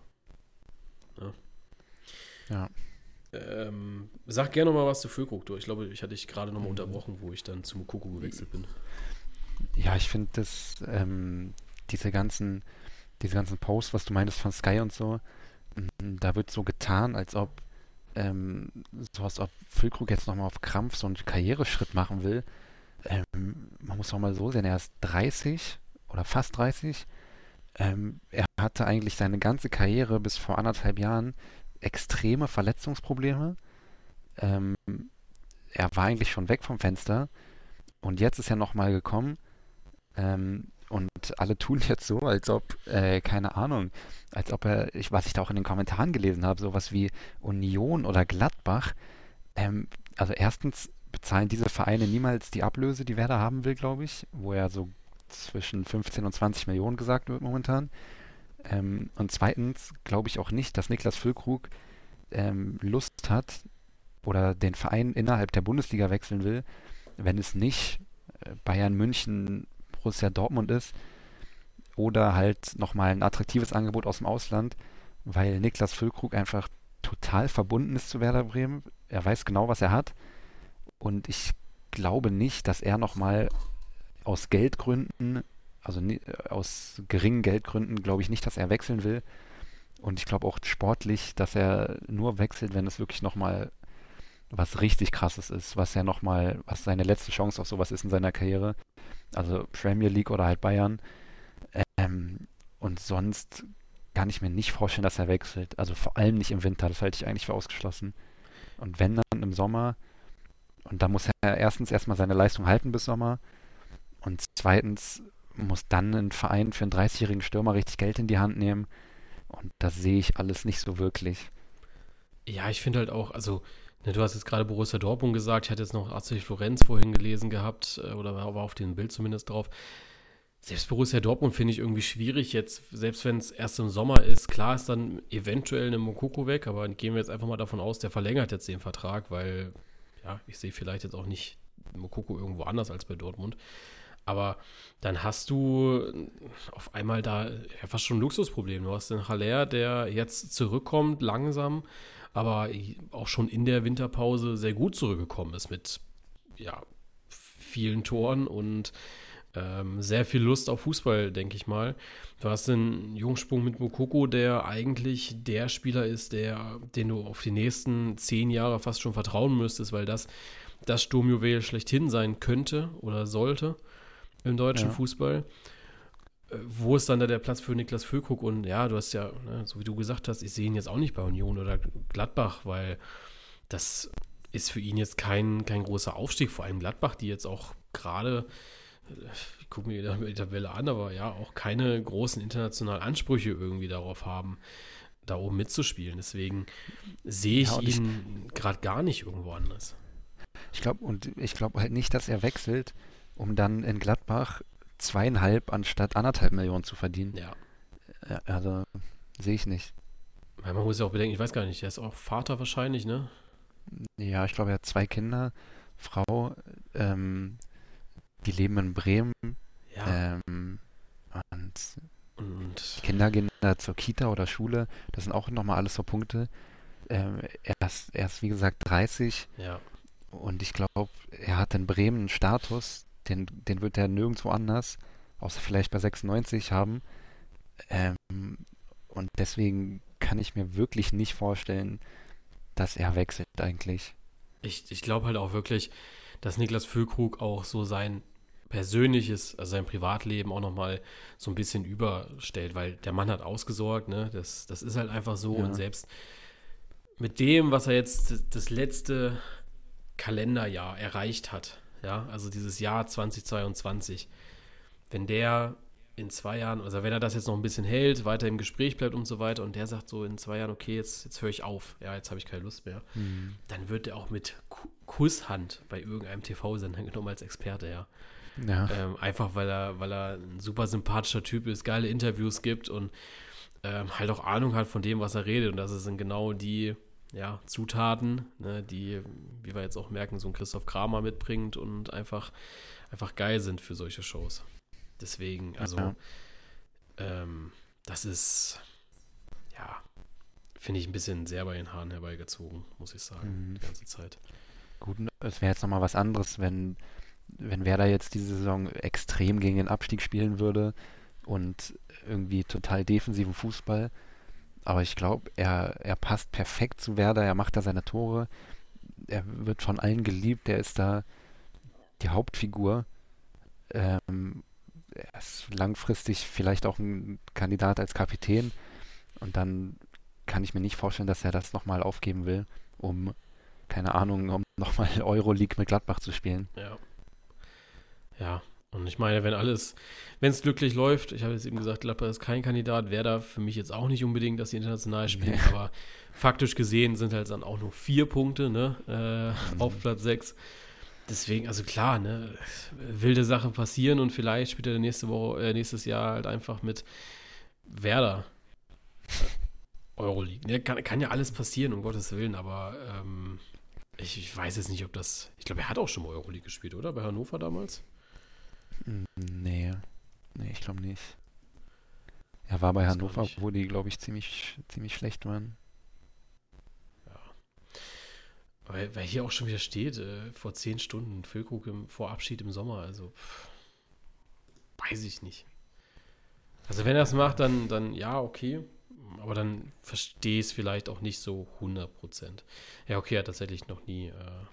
Ja. ja. Ähm, sag gerne noch mal was zu Füllkrug. Ich glaube, ich hatte dich gerade noch mal mhm. unterbrochen, wo ich dann zum Kuku gewechselt bin. Ja, ich finde das, ähm, diese ganzen, diese ganzen Posts, was du meintest von Sky und so, mm, da wird so getan, als ob ähm, so als ob Füllkrug jetzt nochmal auf Krampf so einen Karriereschritt machen will. Ähm, man muss auch mal so sehen, er ist 30 oder fast 30. Ähm, er hatte eigentlich seine ganze Karriere bis vor anderthalb Jahren extreme Verletzungsprobleme. Ähm, er war eigentlich schon weg vom Fenster und jetzt ist er nochmal gekommen ähm, und alle tun jetzt so, als ob, äh, keine Ahnung, als ob er, ich, was ich da auch in den Kommentaren gelesen habe, sowas wie Union oder Gladbach. Ähm, also erstens bezahlen diese Vereine niemals die Ablöse, die Werder haben will, glaube ich, wo er so zwischen 15 und 20 Millionen gesagt wird momentan. Ähm, und zweitens glaube ich auch nicht, dass Niklas Füllkrug ähm, Lust hat oder den Verein innerhalb der Bundesliga wechseln will, wenn es nicht äh, Bayern München, Borussia Dortmund ist oder halt nochmal ein attraktives Angebot aus dem Ausland, weil Niklas Füllkrug einfach total verbunden ist zu Werder Bremen. Er weiß genau, was er hat und ich glaube nicht, dass er nochmal aus Geldgründen also äh, aus geringen Geldgründen glaube ich nicht, dass er wechseln will. Und ich glaube auch sportlich, dass er nur wechselt, wenn es wirklich nochmal was richtig krasses ist, was er nochmal, was seine letzte Chance auf sowas ist in seiner Karriere. Also Premier League oder halt Bayern. Ähm, und sonst kann ich mir nicht vorstellen, dass er wechselt. Also vor allem nicht im Winter, das halte ich eigentlich für ausgeschlossen. Und wenn dann im Sommer, und da muss er erstens erstmal seine Leistung halten bis Sommer. Und zweitens muss dann ein Verein für einen 30-jährigen Stürmer richtig Geld in die Hand nehmen. Und das sehe ich alles nicht so wirklich. Ja, ich finde halt auch, also, du hast jetzt gerade Borussia Dortmund gesagt, ich hatte jetzt noch AC Florenz vorhin gelesen gehabt, äh, oder war auf dem Bild zumindest drauf. Selbst Borussia Dortmund finde ich irgendwie schwierig jetzt, selbst wenn es erst im Sommer ist. Klar ist dann eventuell eine Mokoko weg, aber gehen wir jetzt einfach mal davon aus, der verlängert jetzt den Vertrag, weil, ja, ich sehe vielleicht jetzt auch nicht Mokoko irgendwo anders als bei Dortmund. Aber dann hast du auf einmal da ja, fast schon ein Luxusproblem. Du hast den Haller, der jetzt zurückkommt, langsam, aber auch schon in der Winterpause sehr gut zurückgekommen ist mit ja, vielen Toren und ähm, sehr viel Lust auf Fußball, denke ich mal. Du hast den Jungsprung mit Mokoko, der eigentlich der Spieler ist, der, den du auf die nächsten zehn Jahre fast schon vertrauen müsstest, weil das das Sturmjuwel schlechthin sein könnte oder sollte im deutschen ja. Fußball. Äh, wo ist dann da der Platz für Niklas Füllkrug? Und ja, du hast ja, ne, so wie du gesagt hast, ich sehe ihn jetzt auch nicht bei Union oder Gladbach, weil das ist für ihn jetzt kein, kein großer Aufstieg, vor allem Gladbach, die jetzt auch gerade ich gucke mir die Tabelle an, aber ja, auch keine großen internationalen Ansprüche irgendwie darauf haben, da oben mitzuspielen. Deswegen sehe ich ja, ihn gerade gar nicht irgendwo anders. Ich glaube, und ich glaube halt nicht, dass er wechselt, um dann in Gladbach zweieinhalb anstatt anderthalb Millionen zu verdienen. Ja. Also sehe ich nicht. Man muss ja auch bedenken, ich weiß gar nicht, er ist auch Vater wahrscheinlich, ne? Ja, ich glaube, er hat zwei Kinder, Frau, ähm, die leben in Bremen. Ja. Ähm, und, und Kinder gehen da zur Kita oder Schule. Das sind auch nochmal alles so Punkte. Ähm, er, ist, er ist, wie gesagt, 30. Ja. Und ich glaube, er hat in Bremen einen Status, den, den wird er nirgendwo anders, außer vielleicht bei 96 haben. Ähm, und deswegen kann ich mir wirklich nicht vorstellen, dass er wechselt eigentlich. Ich, ich glaube halt auch wirklich, dass Niklas Füllkrug auch so sein persönliches, also sein Privatleben auch nochmal so ein bisschen überstellt, weil der Mann hat ausgesorgt, ne? Das, das ist halt einfach so ja. und selbst mit dem, was er jetzt das letzte Kalenderjahr erreicht hat, ja, also dieses Jahr 2022, wenn der in zwei Jahren, also wenn er das jetzt noch ein bisschen hält, weiter im Gespräch bleibt und so weiter und der sagt so in zwei Jahren, okay, jetzt, jetzt höre ich auf, ja, jetzt habe ich keine Lust mehr, mhm. dann wird er auch mit Kusshand bei irgendeinem TV-Sender genommen als Experte, ja. ja. Ähm, einfach weil er, weil er ein super sympathischer Typ ist, geile Interviews gibt und ähm, halt auch Ahnung hat von dem, was er redet und das sind genau die ja, Zutaten, ne, die, wie wir jetzt auch merken, so ein Christoph Kramer mitbringt und einfach, einfach geil sind für solche Shows. Deswegen, also, ja. ähm, das ist, ja, finde ich ein bisschen sehr bei den Haaren herbeigezogen, muss ich sagen, mhm. die ganze Zeit. Gut, es wäre jetzt nochmal was anderes, wenn, wenn Werder jetzt diese Saison extrem gegen den Abstieg spielen würde und irgendwie total defensiven Fußball aber ich glaube, er, er passt perfekt zu Werder, er macht da seine Tore, er wird von allen geliebt, er ist da die Hauptfigur. Ähm, er ist langfristig vielleicht auch ein Kandidat als Kapitän und dann kann ich mir nicht vorstellen, dass er das nochmal aufgeben will, um, keine Ahnung, um nochmal Euroleague mit Gladbach zu spielen. Ja. Ja, und ich meine, wenn alles, wenn es glücklich läuft, ich habe jetzt eben gesagt, Gladbach ist kein Kandidat, wäre da für mich jetzt auch nicht unbedingt, dass sie international spielen, nee. aber faktisch gesehen sind halt dann auch nur vier Punkte ne, äh, mhm. auf Platz sechs. Deswegen, also klar, ne, wilde Sachen passieren und vielleicht spielt er nächste Woche, äh, nächstes Jahr halt einfach mit Werder Euroleague. Ja, kann, kann ja alles passieren, um Gottes Willen, aber ähm, ich, ich, weiß jetzt nicht, ob das. Ich glaube, er hat auch schon mal Euroleague gespielt, oder? Bei Hannover damals? Nee. Nee, ich glaube nicht. Er war bei das Hannover, wo die, glaube ich, ziemlich, ziemlich schlecht waren. Ja. Weil, weil hier auch schon wieder steht, äh, vor zehn Stunden, Füllkrug im, vor Abschied im Sommer, also pff, weiß ich nicht. Also wenn er es macht, dann, dann ja, okay. Aber dann verstehe ich es vielleicht auch nicht so 100%. Ja, okay, er hat tatsächlich noch nie äh,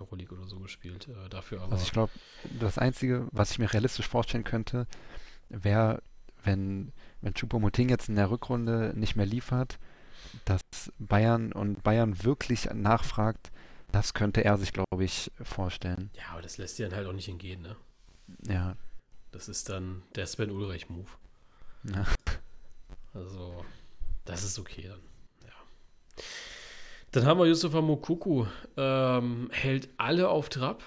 Euroleague oder so gespielt. Äh, dafür aber. Also ich glaube, das Einzige, was ich mir realistisch vorstellen könnte, wäre, wenn, wenn Choupo-Moting jetzt in der Rückrunde nicht mehr liefert, dass Bayern und Bayern wirklich nachfragt, das könnte er sich, glaube ich, vorstellen. Ja, aber das lässt sich dann halt auch nicht entgehen, ne? Ja. Das ist dann der Sven Ulreich-Move. Ja. Also, das ist okay dann. Dann haben wir Yusufa Mokuku, ähm, hält alle auf Trab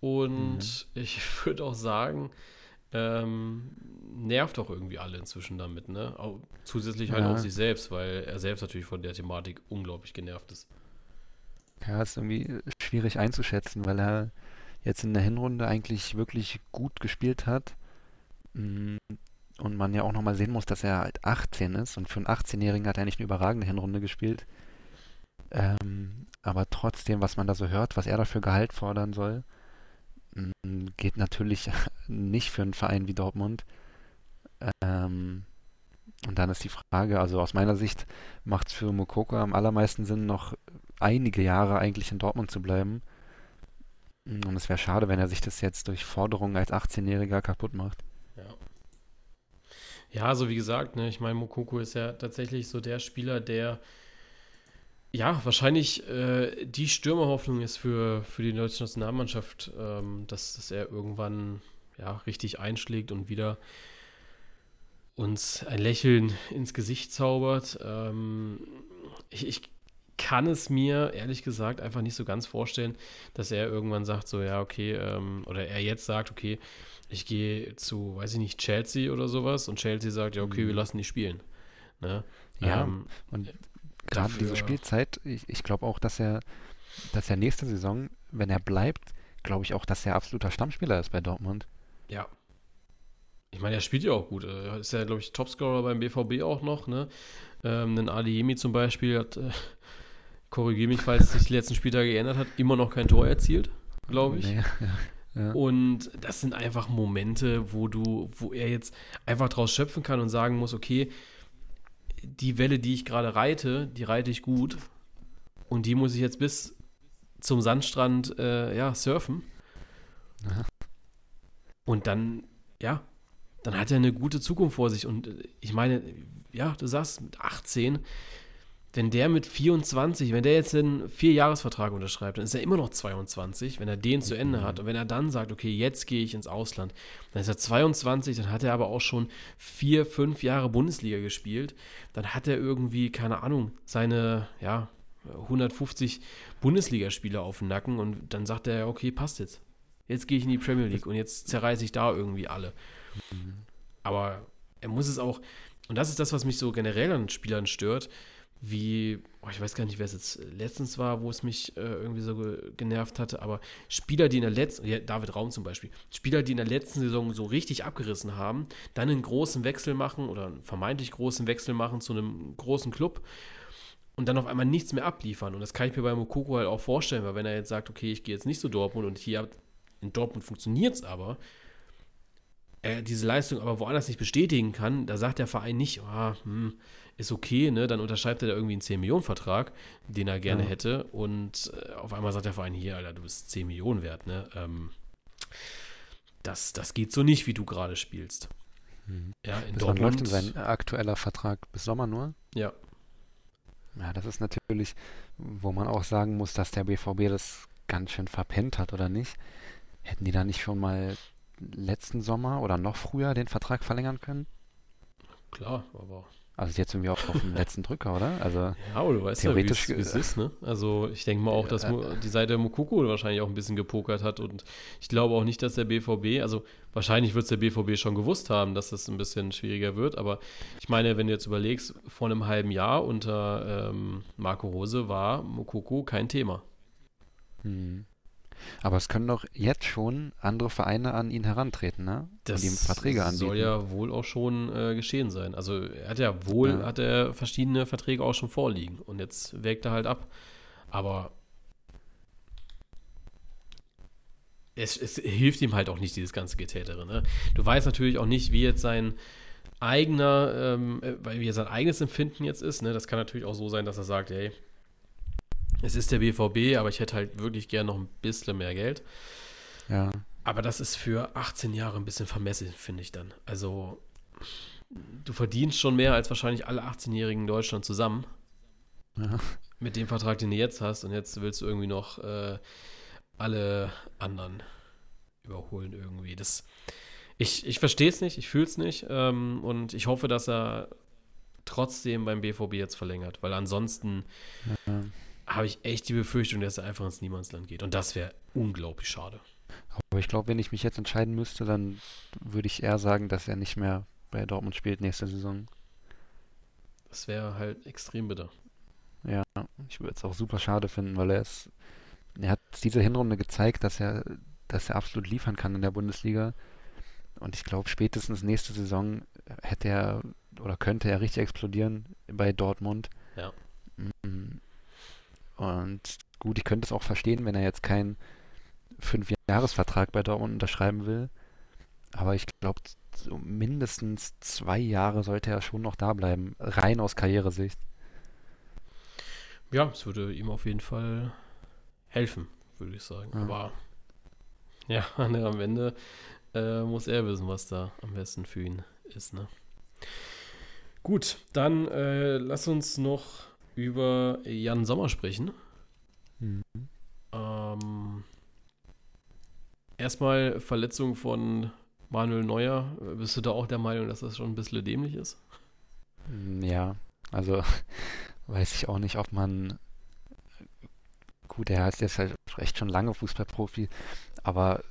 und mhm. ich würde auch sagen, ähm, nervt auch irgendwie alle inzwischen damit, ne? Auch zusätzlich halt ja. auch sich selbst, weil er selbst natürlich von der Thematik unglaublich genervt ist. Ja, ist irgendwie schwierig einzuschätzen, weil er jetzt in der Hinrunde eigentlich wirklich gut gespielt hat. Mm, und man ja auch nochmal sehen muss, dass er halt 18 ist und für einen 18-Jährigen hat er eigentlich eine überragende Hinrunde gespielt. Ähm, aber trotzdem, was man da so hört, was er dafür Gehalt fordern soll, mm, geht natürlich nicht für einen Verein wie Dortmund. Ähm, und dann ist die Frage, also aus meiner Sicht macht es für Mokoko am allermeisten Sinn, noch einige Jahre eigentlich in Dortmund zu bleiben. Und es wäre schade, wenn er sich das jetzt durch Forderungen als 18-Jähriger kaputt macht. Ja. Ja, also wie gesagt, ne, ich meine, Mokoko ist ja tatsächlich so der Spieler, der ja, wahrscheinlich äh, die Stürmerhoffnung ist für, für die deutsche Nationalmannschaft, ähm, dass, dass er irgendwann ja, richtig einschlägt und wieder uns ein Lächeln ins Gesicht zaubert. Ähm, ich, ich kann es mir ehrlich gesagt einfach nicht so ganz vorstellen, dass er irgendwann sagt, so ja, okay, ähm, oder er jetzt sagt, okay, ich gehe zu, weiß ich nicht, Chelsea oder sowas und Chelsea sagt, ja, okay, wir mhm. lassen die spielen. Ne? Ja, ähm, und gerade diese Spielzeit, ich, ich glaube auch, dass er, dass er nächste Saison, wenn er bleibt, glaube ich auch, dass er absoluter Stammspieler ist bei Dortmund. Ja. Ich meine, er spielt ja auch gut. Er ist ja, glaube ich, Topscorer beim BVB auch noch. Ne? Ähm, ein Adeyemi zum Beispiel hat, äh, korrigiere mich, falls sich die letzten Spieltage geändert hat, immer noch kein Tor erzielt, glaube ich. Nee, ja, ja. Und das sind einfach Momente, wo du, wo er jetzt einfach draus schöpfen kann und sagen muss, okay, die Welle, die ich gerade reite, die reite ich gut. Und die muss ich jetzt bis zum Sandstrand äh, ja, surfen. Aha. Und dann, ja, dann hat er eine gute Zukunft vor sich. Und äh, ich meine, ja, du sagst, mit 18, wenn der mit 24, wenn der jetzt einen Vierjahresvertrag unterschreibt, dann ist er immer noch 22, wenn er den zu Ende hat. Und wenn er dann sagt, okay, jetzt gehe ich ins Ausland, dann ist er 22, dann hat er aber auch schon vier, fünf Jahre Bundesliga gespielt. Dann hat er irgendwie, keine Ahnung, seine, ja, 150 Bundesligaspiele auf dem Nacken und dann sagt er, okay, passt jetzt. Jetzt gehe ich in die Premier League und jetzt zerreiße ich da irgendwie alle. Aber er muss es auch, und das ist das, was mich so generell an Spielern stört, wie, oh, ich weiß gar nicht, wer es jetzt letztens war, wo es mich äh, irgendwie so ge genervt hatte, aber Spieler, die in der letzten, ja, David Raum zum Beispiel, Spieler, die in der letzten Saison so richtig abgerissen haben, dann einen großen Wechsel machen oder einen vermeintlich großen Wechsel machen zu einem großen Club und dann auf einmal nichts mehr abliefern. Und das kann ich mir bei Mokoko halt auch vorstellen, weil wenn er jetzt sagt, okay, ich gehe jetzt nicht zu Dortmund und hier in Dortmund funktioniert es aber, er diese Leistung aber woanders nicht bestätigen kann, da sagt der Verein nicht, oh, hm, ist okay, ne? Dann unterschreibt er da irgendwie einen 10-Millionen-Vertrag, den er gerne ja. hätte. Und äh, auf einmal sagt der Verein, hier, Alter, du bist 10 Millionen wert, ne? Ähm, das, das geht so nicht, wie du gerade spielst. Mhm. Ja, in bis Dortmund. läuft denn sein aktueller Vertrag bis Sommer nur? Ja. Ja, das ist natürlich, wo man auch sagen muss, dass der BVB das ganz schön verpennt hat, oder nicht? Hätten die da nicht schon mal letzten Sommer oder noch früher den Vertrag verlängern können? Klar, aber also jetzt sind wir auch auf dem letzten Drücker, oder? Also ja, aber du weißt theoretisch ja, wie es ist, ne? Also ich denke mal auch, dass ja, die Seite Mukoko wahrscheinlich auch ein bisschen gepokert hat und ich glaube auch nicht, dass der BVB, also wahrscheinlich wird es der BVB schon gewusst haben, dass das ein bisschen schwieriger wird, aber ich meine, wenn du jetzt überlegst, vor einem halben Jahr unter ähm, Marco Rose war Mukoko kein Thema. Hm. Aber es können doch jetzt schon andere Vereine an ihn herantreten, ne? Das Und ihm Verträge anbieten. soll ja wohl auch schon äh, geschehen sein. Also er hat ja wohl, ja. hat er verschiedene Verträge auch schon vorliegen. Und jetzt wägt er halt ab. Aber es, es hilft ihm halt auch nicht, dieses ganze Getätere. Ne? Du weißt natürlich auch nicht, wie jetzt sein eigener, ähm, äh, weil wie sein eigenes Empfinden jetzt ist. Ne? Das kann natürlich auch so sein, dass er sagt, hey, es ist der BVB, aber ich hätte halt wirklich gern noch ein bisschen mehr Geld. Ja. Aber das ist für 18 Jahre ein bisschen vermessen, finde ich dann. Also, du verdienst schon mehr als wahrscheinlich alle 18-Jährigen in Deutschland zusammen. Ja. Mit dem Vertrag, den du jetzt hast. Und jetzt willst du irgendwie noch äh, alle anderen überholen irgendwie. Das, ich ich verstehe es nicht, ich fühle es nicht. Ähm, und ich hoffe, dass er trotzdem beim BVB jetzt verlängert. Weil ansonsten. Ja habe ich echt die Befürchtung, dass er einfach ins Niemandsland geht. Und das wäre unglaublich schade. Aber ich glaube, wenn ich mich jetzt entscheiden müsste, dann würde ich eher sagen, dass er nicht mehr bei Dortmund spielt nächste Saison. Das wäre halt extrem bitter. Ja, ich würde es auch super schade finden, weil er es, er hat diese Hinrunde gezeigt, dass er, dass er absolut liefern kann in der Bundesliga. Und ich glaube, spätestens nächste Saison hätte er oder könnte er richtig explodieren bei Dortmund. Ja. Mm, und gut, ich könnte es auch verstehen, wenn er jetzt keinen Fünf-Jahres-Vertrag bei Dortmund unterschreiben will. Aber ich glaube, so mindestens zwei Jahre sollte er schon noch da bleiben, rein aus Karrieresicht. Ja, es würde ihm auf jeden Fall helfen, würde ich sagen. Ja. Aber ja, am Ende äh, muss er wissen, was da am besten für ihn ist. Ne? Gut, dann äh, lass uns noch über Jan Sommer sprechen. Mhm. Ähm, erstmal Verletzung von Manuel Neuer, bist du da auch der Meinung, dass das schon ein bisschen dämlich ist? Hm, ja, also weiß ich auch nicht, ob man. Gut, er ist jetzt halt echt schon lange Fußballprofi, aber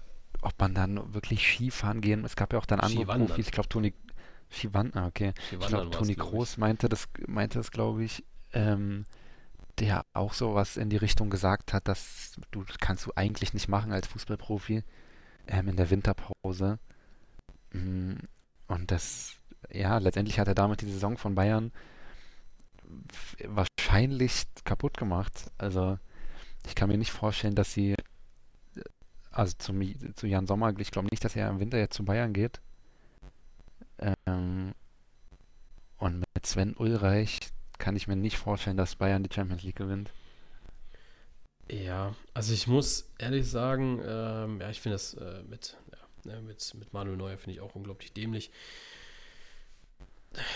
ob man dann wirklich Skifahren gehen, es gab ja auch dann andere. Profis, ich glaube Toni Skiwandern, ah, okay. Ich Skiwandern glaube Toni ich. Kroos meinte das, meinte das, glaube ich, ähm, der auch sowas in die Richtung gesagt hat, dass du das kannst du eigentlich nicht machen als Fußballprofi ähm, in der Winterpause. Mm, Und das, ja, letztendlich hat er damit die Saison von Bayern wahrscheinlich kaputt gemacht. Also ich kann mir nicht vorstellen, dass sie, also zum, zu Jan Sommer, ich glaube nicht, dass er im Winter jetzt zu Bayern geht. Ähm, und mit Sven Ulreich kann ich mir nicht vorstellen, dass Bayern die Champions League gewinnt. Ja, also ich muss ehrlich sagen, ähm, ja, ich finde das äh, mit, ja, ne, mit, mit Manuel Neuer finde ich auch unglaublich dämlich.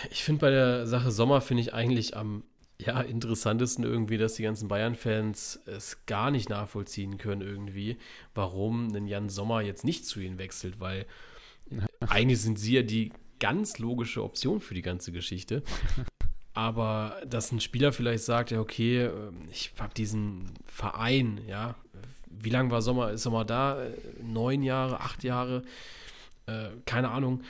Ich finde bei der Sache Sommer finde ich eigentlich am ja, interessantesten irgendwie, dass die ganzen Bayern-Fans es gar nicht nachvollziehen können irgendwie, warum ein Jan Sommer jetzt nicht zu ihnen wechselt, weil eigentlich sind sie ja die ganz logische Option für die ganze Geschichte. Aber dass ein Spieler vielleicht sagt, ja, okay, äh, ich habe diesen Verein, ja, wie lange war Sommer, ist Sommer da? Äh, Neun Jahre, acht Jahre, äh, keine Ahnung,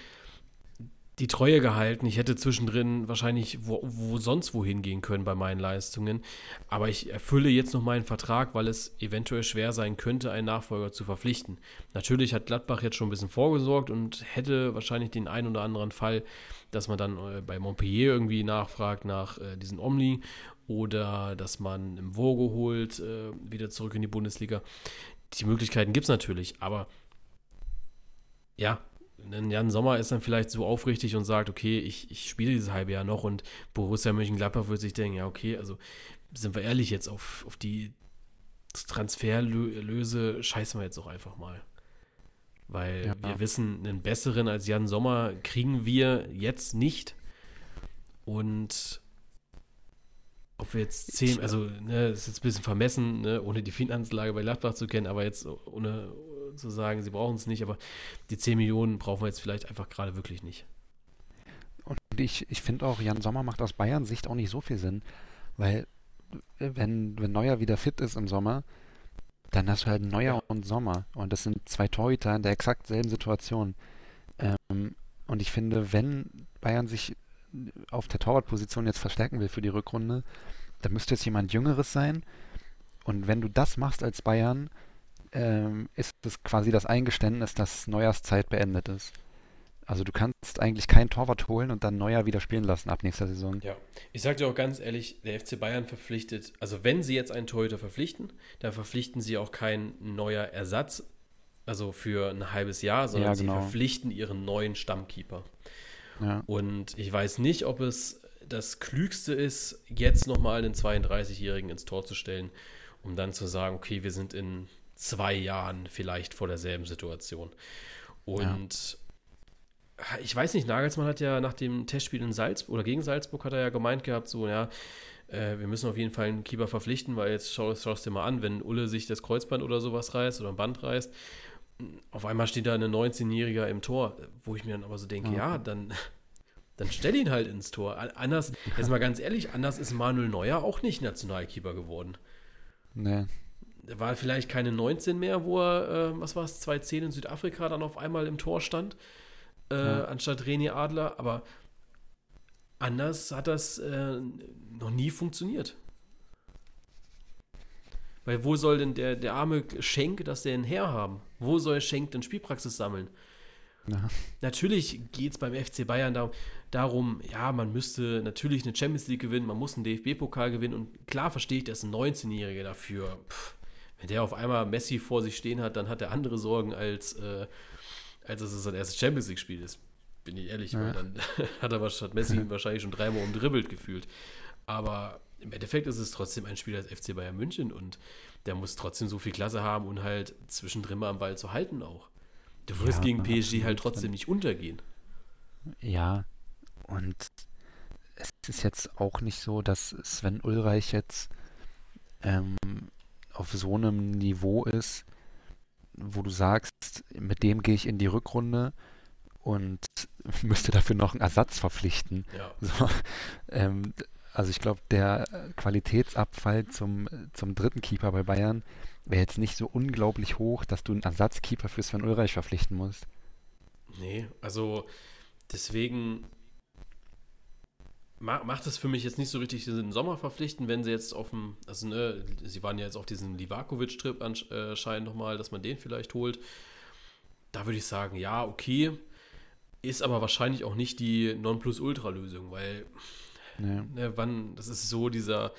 die Treue gehalten. Ich hätte zwischendrin wahrscheinlich wo, wo sonst wohin gehen können bei meinen Leistungen. Aber ich erfülle jetzt noch meinen Vertrag, weil es eventuell schwer sein könnte, einen Nachfolger zu verpflichten. Natürlich hat Gladbach jetzt schon ein bisschen vorgesorgt und hätte wahrscheinlich den einen oder anderen Fall, dass man dann äh, bei Montpellier irgendwie nachfragt nach äh, diesen Omni oder dass man im Vogo holt, äh, wieder zurück in die Bundesliga. Die Möglichkeiten gibt es natürlich, aber ja, ein Jan Sommer ist dann vielleicht so aufrichtig und sagt, okay, ich, ich spiele dieses halbe Jahr noch und Borussia Mönchengladbach wird sich denken, ja, okay, also sind wir ehrlich jetzt auf, auf die Transferlöse scheißen wir jetzt auch einfach mal. Weil Ja. wir wissen, einen besseren als Jan Sommer kriegen wir jetzt nicht. Und ob wir jetzt zehn, also ne, ist jetzt ein bisschen vermessen, ne, ohne die Finanzlage bei Gladbach zu kennen, aber jetzt ohne zu sagen, sie brauchen es nicht, aber die 10 Millionen brauchen wir jetzt vielleicht einfach gerade wirklich nicht. Und ich, ich finde auch, Jan Sommer macht aus Bayern Sicht auch nicht so viel Sinn, weil äh, wenn, wenn Neuer wieder fit ist im Sommer, dann hast du halt Neuer Ja. und Sommer. Und das sind zwei Torhüter in der exakt selben Situation. Ähm, und ich finde, wenn Bayern sich auf der Torwartposition jetzt verstärken will für die Rückrunde, dann müsste es jemand Jüngeres sein. Und wenn du das machst als Bayern, ähm, ist es quasi das Eingeständnis, dass Neuers Zeit beendet ist. Also du kannst eigentlich keinen Torwart holen und dann Neuer wieder spielen lassen ab nächster Saison. Ja, ich sage dir auch ganz ehrlich, der FC Bayern verpflichtet, also wenn sie jetzt einen Torhüter verpflichten, dann verpflichten sie auch keinen neuer Ersatz, also für ein halbes Jahr, sondern Ja, sie genau. verpflichten ihren neuen Stammkeeper. Ja, Und ich weiß nicht, ob es das Klügste ist, jetzt nochmal einen 32-Jährigen ins Tor zu stellen, um dann zu sagen, okay, wir sind in zwei Jahren vielleicht vor derselben Situation. Und ich weiß nicht, Nagelsmann hat ja nach dem Testspiel in Salzburg oder gegen Salzburg hat er ja gemeint gehabt, so, ja, äh, wir müssen auf jeden Fall einen Keeper verpflichten, weil jetzt schau, schaust dir mal an, wenn Ulle sich das Kreuzband oder sowas reißt oder ein Band reißt, auf einmal steht da ein 19-Jähriger im Tor, wo ich mir dann aber so denke, Ja. ja, dann, dann stell ihn halt ins Tor. An- Anders, jetzt mal ganz ehrlich, anders ist Manuel Neuer auch nicht Nationalkeeper geworden. ne, Er war vielleicht keine 19 mehr, wo er, äh, was war es, 2-10 in Südafrika dann auf einmal im Tor stand, äh, Ja. anstatt René Adler, aber anders hat das äh, noch nie funktioniert. Weil wo soll denn der, der arme Schenk das denn herhaben? Wo soll Schenk denn Spielpraxis sammeln? Ja. Natürlich geht es beim FC Bayern da, darum, ja, man müsste natürlich eine Champions League gewinnen, man muss einen DFB-Pokal gewinnen und klar verstehe ich, dass ein 19-Jähriger dafür, pff, wenn der auf einmal Messi vor sich stehen hat, dann hat er andere Sorgen, als, äh, als dass es sein erstes Champions League-Spiel ist. Bin ich ehrlich, weil Ja. dann hat, er, hat Messi ihn wahrscheinlich schon dreimal umdribbelt gefühlt. Aber im Endeffekt ist es trotzdem ein Spieler des FC Bayern München und der muss trotzdem so viel Klasse haben und halt zwischendrin mal am Ball zu halten auch. Du wirst Ja, gegen PSG halt trotzdem nicht untergehen. ja. Und es ist jetzt auch nicht so, dass Sven Ulreich jetzt ähm, auf so einem Niveau ist, wo du sagst, mit dem gehe ich in die Rückrunde und müsste dafür noch einen Ersatz verpflichten. Ja. So, ähm, also ich glaube, der Qualitätsabfall zum, zum dritten Keeper bei Bayern wäre jetzt nicht so unglaublich hoch, dass du einen Ersatzkeeper für Sven Ulreich verpflichten musst. Nee, also deswegen macht es für mich jetzt nicht so richtig Sinn, Sommer verpflichten, wenn sie jetzt auf dem, also ne, sie waren ja jetzt auf diesen Livakovic-Trip anscheinend nochmal, dass man den vielleicht holt. Da würde ich sagen, ja, okay, ist aber wahrscheinlich auch nicht die Nonplusultra-Lösung, weil Ja. ne, wann, das ist so dieser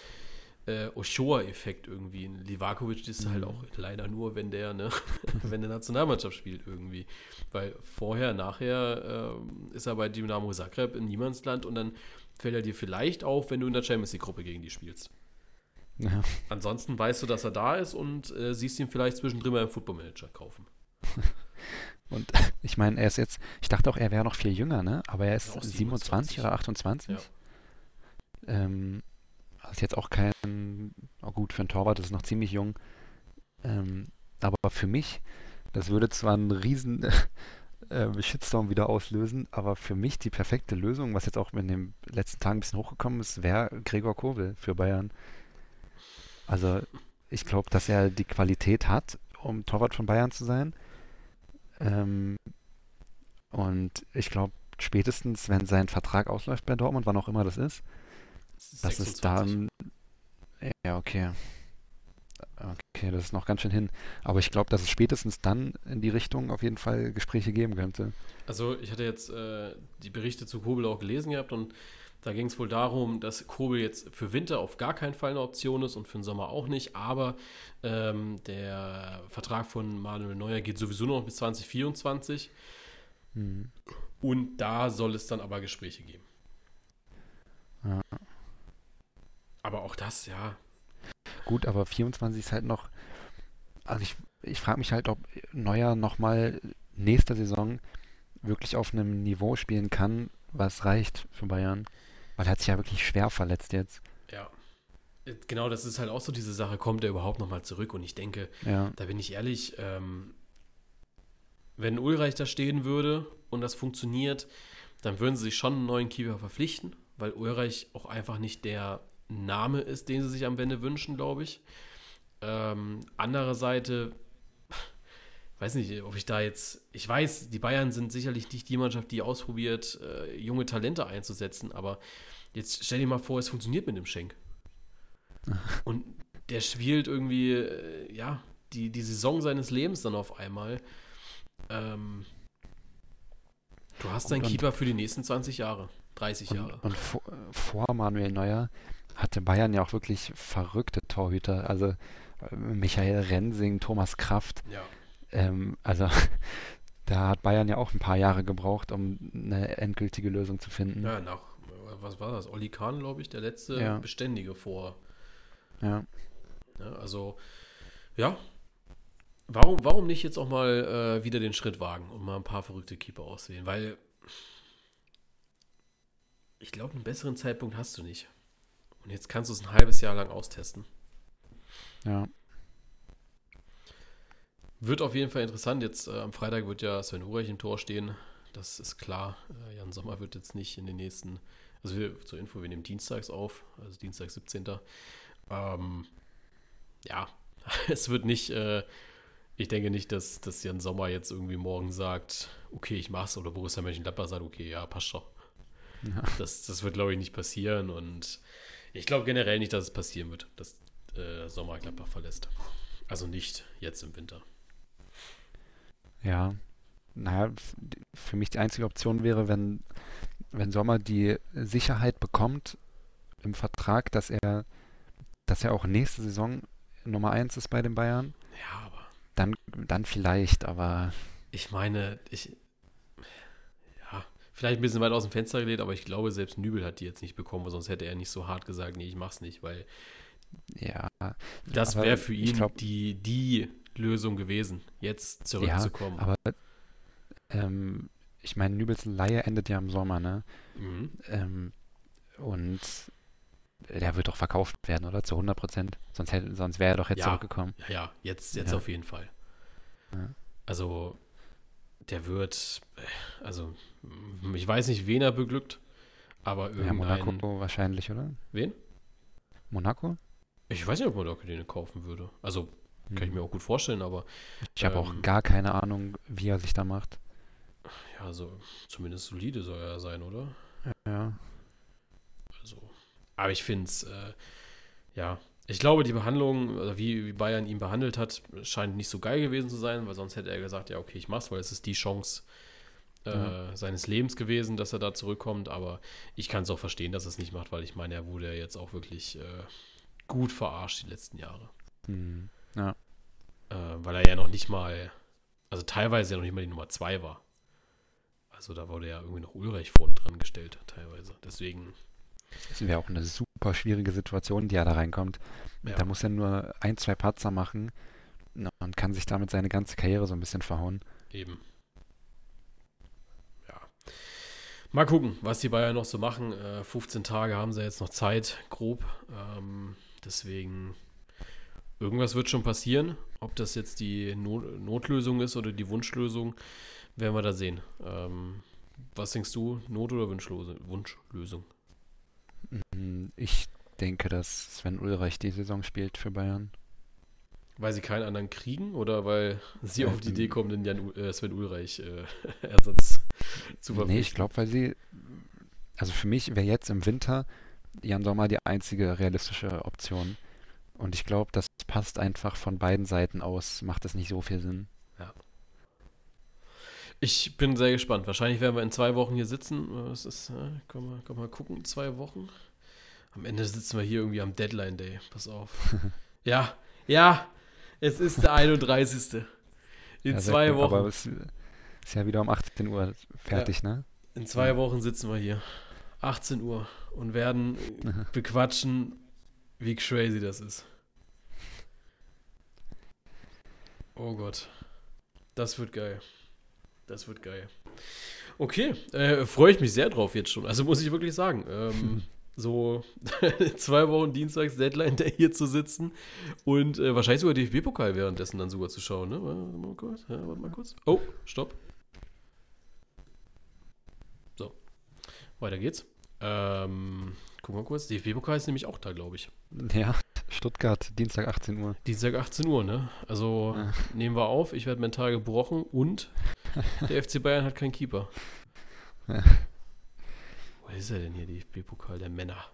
äh, Ochoa-Effekt irgendwie. Livakovic ist halt Mhm. auch leider nur, wenn der, ne, wenn der Nationalmannschaft spielt irgendwie. Weil vorher, nachher ähm, ist er bei Dynamo Zagreb in Niemandsland und dann fällt er dir vielleicht auf, wenn du in der Champions League-Gruppe gegen die spielst. Ja. Ansonsten weißt du, dass er da ist und äh, siehst ihn vielleicht zwischendrin mal im Football Manager kaufen. Und ich meine, er ist jetzt, ich dachte auch, er wäre noch viel jünger, ne? Aber er ist Auch 27, 27. oder 28. Ja. Ähm, also ist jetzt auch kein, oh gut, für einen Torwart ist noch ziemlich jung. Ähm, aber für mich, das würde zwar einen riesen äh, Shitstorm wieder auslösen, aber für mich die perfekte Lösung, was jetzt auch in den letzten Tagen ein bisschen hochgekommen ist, wäre Gregor Kobel für Bayern. Also ich glaube, dass er die Qualität hat, um Torwart von Bayern zu sein. Ähm, und ich glaube, spätestens, wenn sein Vertrag ausläuft bei Dortmund, wann auch immer das ist, das ist 26. dann. Ja, okay. Okay, das ist noch ganz schön hin. Aber ich glaube, dass es spätestens dann in die Richtung auf jeden Fall Gespräche geben könnte. Also ich hatte jetzt äh, die Berichte zu Kobel auch gelesen gehabt und da ging es wohl darum, dass Kobel jetzt für Winter auf gar keinen Fall eine Option ist und für den Sommer auch nicht, aber ähm, der Vertrag von Manuel Neuer geht sowieso noch bis 2024 Hm. und da soll es dann aber Gespräche geben. Ja. Aber auch das, ja, Gut, aber 24 ist halt noch. Also ich, ich frage mich halt, ob Neuer nochmal nächste Saison wirklich auf einem Niveau spielen kann, was reicht für Bayern. Weil er hat sich ja wirklich schwer verletzt jetzt. ja. Äh, Genau, das ist halt auch so diese Sache, kommt er überhaupt nochmal zurück? Und ich denke, Ja, da bin ich ehrlich, ähm, wenn Ulreich da stehen würde und das funktioniert, dann würden sie sich schon einen neuen Keeper verpflichten, weil Ulreich auch einfach nicht der Name ist, den sie sich am Ende wünschen, glaube ich. Ähm, andere Seite, weiß nicht, ob ich da jetzt, ich weiß, die Bayern sind sicherlich nicht die Mannschaft, die ausprobiert, äh, junge Talente einzusetzen, aber jetzt stell dir mal vor, es funktioniert mit dem Schenk. Und der spielt irgendwie, äh, ja, die, die Saison seines Lebens dann auf einmal. Ähm, du hast deinen Keeper für die nächsten 20 Jahre, 30 Jahre. und, und vor, vor Manuel Neuer hatte Bayern ja auch wirklich verrückte Torhüter. Also äh, Michael Rensing, Thomas Kraft. Ja. Ähm, also da hat Bayern ja auch ein paar Jahre gebraucht, um eine endgültige Lösung zu finden. ja, nach, was war das? Olli Kahn, glaube ich, der letzte Ja. Beständige vor. Ja. Ja, also, ja. Warum, warum nicht jetzt auch mal äh, wieder den Schritt wagen und mal ein paar verrückte Keeper auswählen? Weil ich glaube, einen besseren Zeitpunkt hast du nicht. Und jetzt kannst du es ein halbes Jahr lang austesten. Ja. Wird auf jeden Fall interessant. Jetzt äh, am Freitag wird ja Sven Ulreich im Tor stehen. Das ist klar. Äh, Jan Sommer wird jetzt nicht in den nächsten, also wir, zur Info, wir nehmen dienstags auf, also Dienstag 17. Ähm, ja, es wird nicht, äh, ich denke nicht, dass, dass Jan Sommer jetzt irgendwie morgen sagt, okay, ich mach's, oder Borussia Mönchengladbach sagt, okay, ja, passt schon. Ja. Das, das wird, glaube ich, nicht passieren und ich glaube generell nicht, dass es passieren wird, dass äh, Sommer Gladbach verlässt. Also nicht jetzt im Winter. Ja, naja, für mich die einzige Option wäre, wenn, wenn Sommer die Sicherheit bekommt im Vertrag, dass er, dass er auch nächste Saison Nummer 1 ist bei den Bayern, Ja, aber dann, dann vielleicht, aber ich meine, ich. Ja, vielleicht ein bisschen weit aus dem Fenster gelegt, aber ich glaube, selbst Nübel hat die jetzt nicht bekommen, weil sonst hätte er nicht so hart gesagt, nee, ich mach's nicht, weil ja, das wäre für ihn glaub- die, die Lösung gewesen, jetzt zurückzukommen. aber ähm, ich meine, Nübels Leihe endet ja im Sommer, ne? mhm. Ähm, und der wird doch verkauft werden, oder? Zu 100 Prozent. Sonst, hätte- sonst wäre er doch jetzt Ja. zurückgekommen. Ja, ja, jetzt, jetzt Ja. auf jeden Fall. Ja. Also, der wird, äh, also ich weiß nicht, wen er beglückt, aber irgendein... Ja, Monaco wahrscheinlich, oder? Wen? Monaco? Ich weiß nicht, ob Monaco den kaufen würde. Also kann hm. ich mir auch gut vorstellen, aber... Ich habe ähm, auch gar keine Ahnung, wie er sich da macht. Ja, so zumindest solide soll er sein, oder? Ja. Also, aber ich finde es, äh, ja, ich glaube, die Behandlung, oder wie, wie, Bayern ihn behandelt hat, scheint nicht so geil gewesen zu sein, weil sonst hätte er gesagt, ja, okay, ich mach's, weil es ist die Chance äh, ja. seines Lebens gewesen, dass er da zurückkommt. Aber ich kann es auch verstehen, dass er es nicht macht, weil ich meine, er wurde ja jetzt auch wirklich äh, gut verarscht die letzten Jahre. Mhm. Ja. Äh, weil er ja noch nicht mal, also teilweise ja noch nicht mal die Nummer zwei war. Also da wurde ja irgendwie noch Ulreich vorne dran gestellt, teilweise. Deswegen. Das wäre auch eine super schwierige Situation, die er da reinkommt. Ja. Da muss er nur ein, zwei Patzer machen und kann sich damit seine ganze Karriere so ein bisschen verhauen. Eben. Ja. Mal gucken, was die Bayern noch so machen. Äh, 15 Tage haben sie jetzt noch Zeit, grob. Ähm, deswegen, irgendwas wird schon passieren. Ob das jetzt die Not Notlösung ist oder die Wunschlösung, werden wir da sehen. Ähm, was denkst du, Not- oder Wunschlose, Wunschlösung? Mm, ich denke, dass Sven Ulreich die Saison spielt für Bayern. Weil sie keinen anderen kriegen oder weil sie auf die Idee kommen, den Jan, äh, Sven Ulreich äh, Ersatz zu verpflichten? Nee, ich glaube, weil sie, also für mich wäre jetzt im Winter Jan Sommer die einzige realistische Option. Und ich glaube, das passt einfach von beiden Seiten aus, macht das nicht so viel Sinn. Ja. Ich bin sehr gespannt. Wahrscheinlich werden wir in zwei Wochen hier sitzen. Es ist, äh, komm, mal, komm mal gucken, zwei Wochen. Am Ende sitzen wir hier irgendwie am Deadline Day. Pass auf. ja, ja, es ist der 31. In ja, zwei gut, Wochen. Aber es ist ja wieder um 18 Uhr fertig, ja. ne? In zwei Wochen sitzen wir hier. 18 Uhr und werden bequatschen, wie crazy das ist. Oh Gott. Das wird geil. Das wird geil. Okay, äh, freue ich mich sehr drauf jetzt schon. Also muss ich wirklich sagen. Ähm, so zwei Wochen Dienstags Deadline der hier zu sitzen und äh, wahrscheinlich sogar DFB-Pokal währenddessen dann sogar zu schauen. Ne? Warte mal kurz. Ja, warte mal kurz. Oh, stopp. So, weiter geht's. Ähm, guck mal kurz. DFB-Pokal ist nämlich auch da, glaube ich. Ja, Stuttgart, Dienstag 18 Uhr. Dienstag 18 Uhr, ne? Also ja. nehmen wir auf. Ich werde mental gebrochen und der FC Bayern hat keinen Keeper. Ja. Wo ist er denn hier, DFB-Pokal der Männer?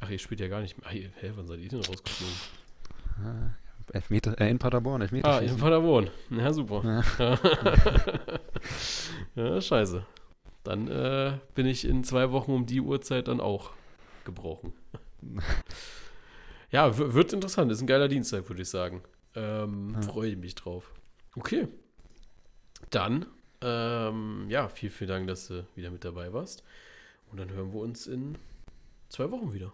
Ach, ihr spielt ja gar nicht mehr. Hä, wann seid ihr denn rausgeflogen? Elfmeter, äh, in Paderborn, Elfmeter. Ah, in Paderborn. Ja, super. Ja, ja scheiße. Dann äh, bin ich in zwei Wochen um die Uhrzeit dann auch gebrochen. ja, wird interessant. Ist ein geiler Dienstag, würde ich sagen. Ähm, ja. Freue ich mich drauf. Okay. Dann, ähm, ja, vielen, vielen Dank, dass du wieder mit dabei warst. Und dann hören wir uns in zwei Wochen wieder.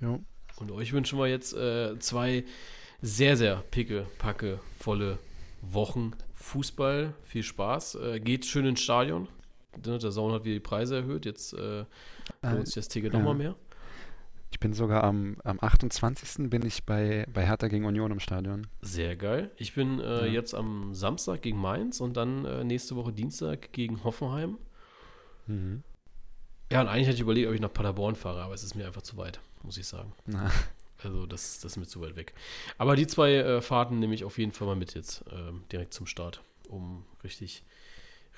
Ja. Und euch wünschen wir jetzt äh, zwei sehr, sehr picke, packe, volle Wochen Fußball. Viel Spaß. Äh, geht schön ins Stadion. Ne, der Sound hat wieder die Preise erhöht. Jetzt äh, lohnt sich das Ticket ja. nochmal mehr. Ich bin sogar am, am 28. bin ich bei, bei Hertha gegen Union im Stadion. Sehr geil. Ich bin äh, ja. jetzt am Samstag gegen Mainz und dann äh, nächste Woche Dienstag gegen Hoffenheim. Mhm. Ja, und eigentlich hätte ich überlegt, ob ich nach Paderborn fahre, aber es ist mir einfach zu weit, muss ich sagen. Na. Also das, das ist mir zu weit weg. Aber die zwei äh, Fahrten nehme ich auf jeden Fall mal mit jetzt, ähm, direkt zum Start, um richtig,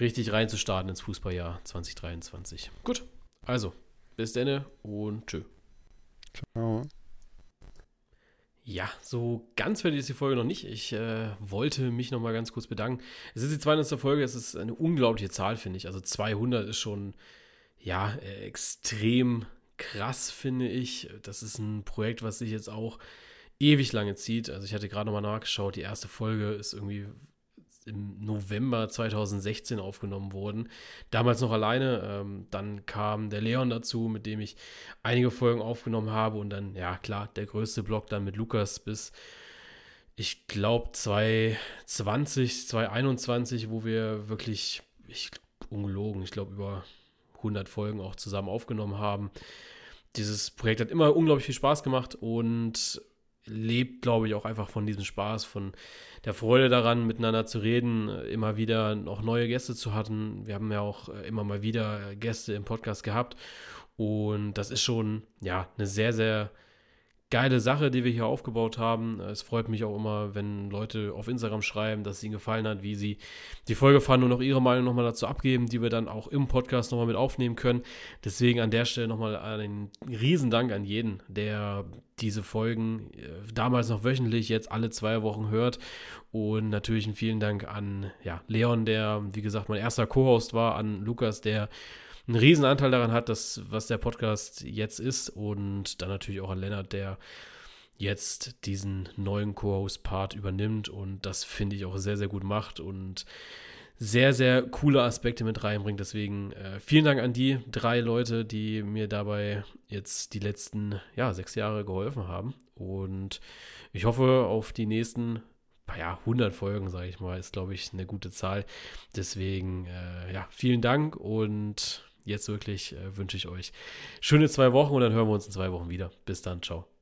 richtig reinzustarten ins Fußballjahr 2023. Gut, also, bis denne und tschö. Ciao. Ja, so ganz fertig ist die Folge noch nicht. Ich äh, wollte mich noch mal ganz kurz bedanken. Es ist die 200. Folge, es ist eine unglaubliche Zahl, finde ich. Also 200 ist schon, ja, äh, extrem krass, finde ich. Das ist ein Projekt, was sich jetzt auch ewig lange zieht. Also ich hatte gerade noch mal nachgeschaut, die erste Folge ist irgendwie im November 2016 aufgenommen wurden. Damals noch alleine. Ähm, dann kam der Leon dazu, mit dem ich einige Folgen aufgenommen habe. Und dann, ja klar, der größte Block dann mit Lukas bis, ich glaube, 2020, 2021, wo wir wirklich, ich, ungelogen, ich glaube, über 100 Folgen auch zusammen aufgenommen haben. Dieses Projekt hat immer unglaublich viel Spaß gemacht und lebt, glaube ich, auch einfach von diesem Spaß, von der Freude daran, miteinander zu reden, immer wieder noch neue Gäste zu hatten. Wir haben ja auch äh, immer mal wieder Gäste im Podcast gehabt. Und das ist schon, ja, eine sehr, sehr geile Sache, die wir hier aufgebaut haben. Es freut mich auch immer, wenn Leute auf Instagram schreiben, dass es ihnen gefallen hat, wie sie die Folge fanden und auch ihre Meinung nochmal dazu abgeben, die wir dann auch im Podcast nochmal mit aufnehmen können. Deswegen an der Stelle nochmal einen Riesendank an jeden, der diese Folgen äh, damals noch wöchentlich, jetzt alle zwei Wochen hört. Und natürlich einen vielen Dank an ja, Leon, der, wie gesagt, mein erster Co-Host war, an Lukas, der einen riesen Anteil daran hat, dass, was der Podcast jetzt ist. Und dann natürlich auch an Lennart, der jetzt diesen neuen Co-Host-Part übernimmt und das finde ich auch sehr, sehr gut macht und sehr, sehr coole Aspekte mit reinbringt. Deswegen äh, vielen Dank an die drei Leute, die mir dabei jetzt die letzten ja, sechs Jahre geholfen haben. Und ich hoffe auf die nächsten ja, 100 Folgen, sage ich mal, ist, glaube ich, eine gute Zahl. Deswegen, äh, ja, vielen Dank und jetzt wirklich äh, wünsche ich euch schöne zwei Wochen und dann hören wir uns in zwei Wochen wieder. Bis dann, ciao.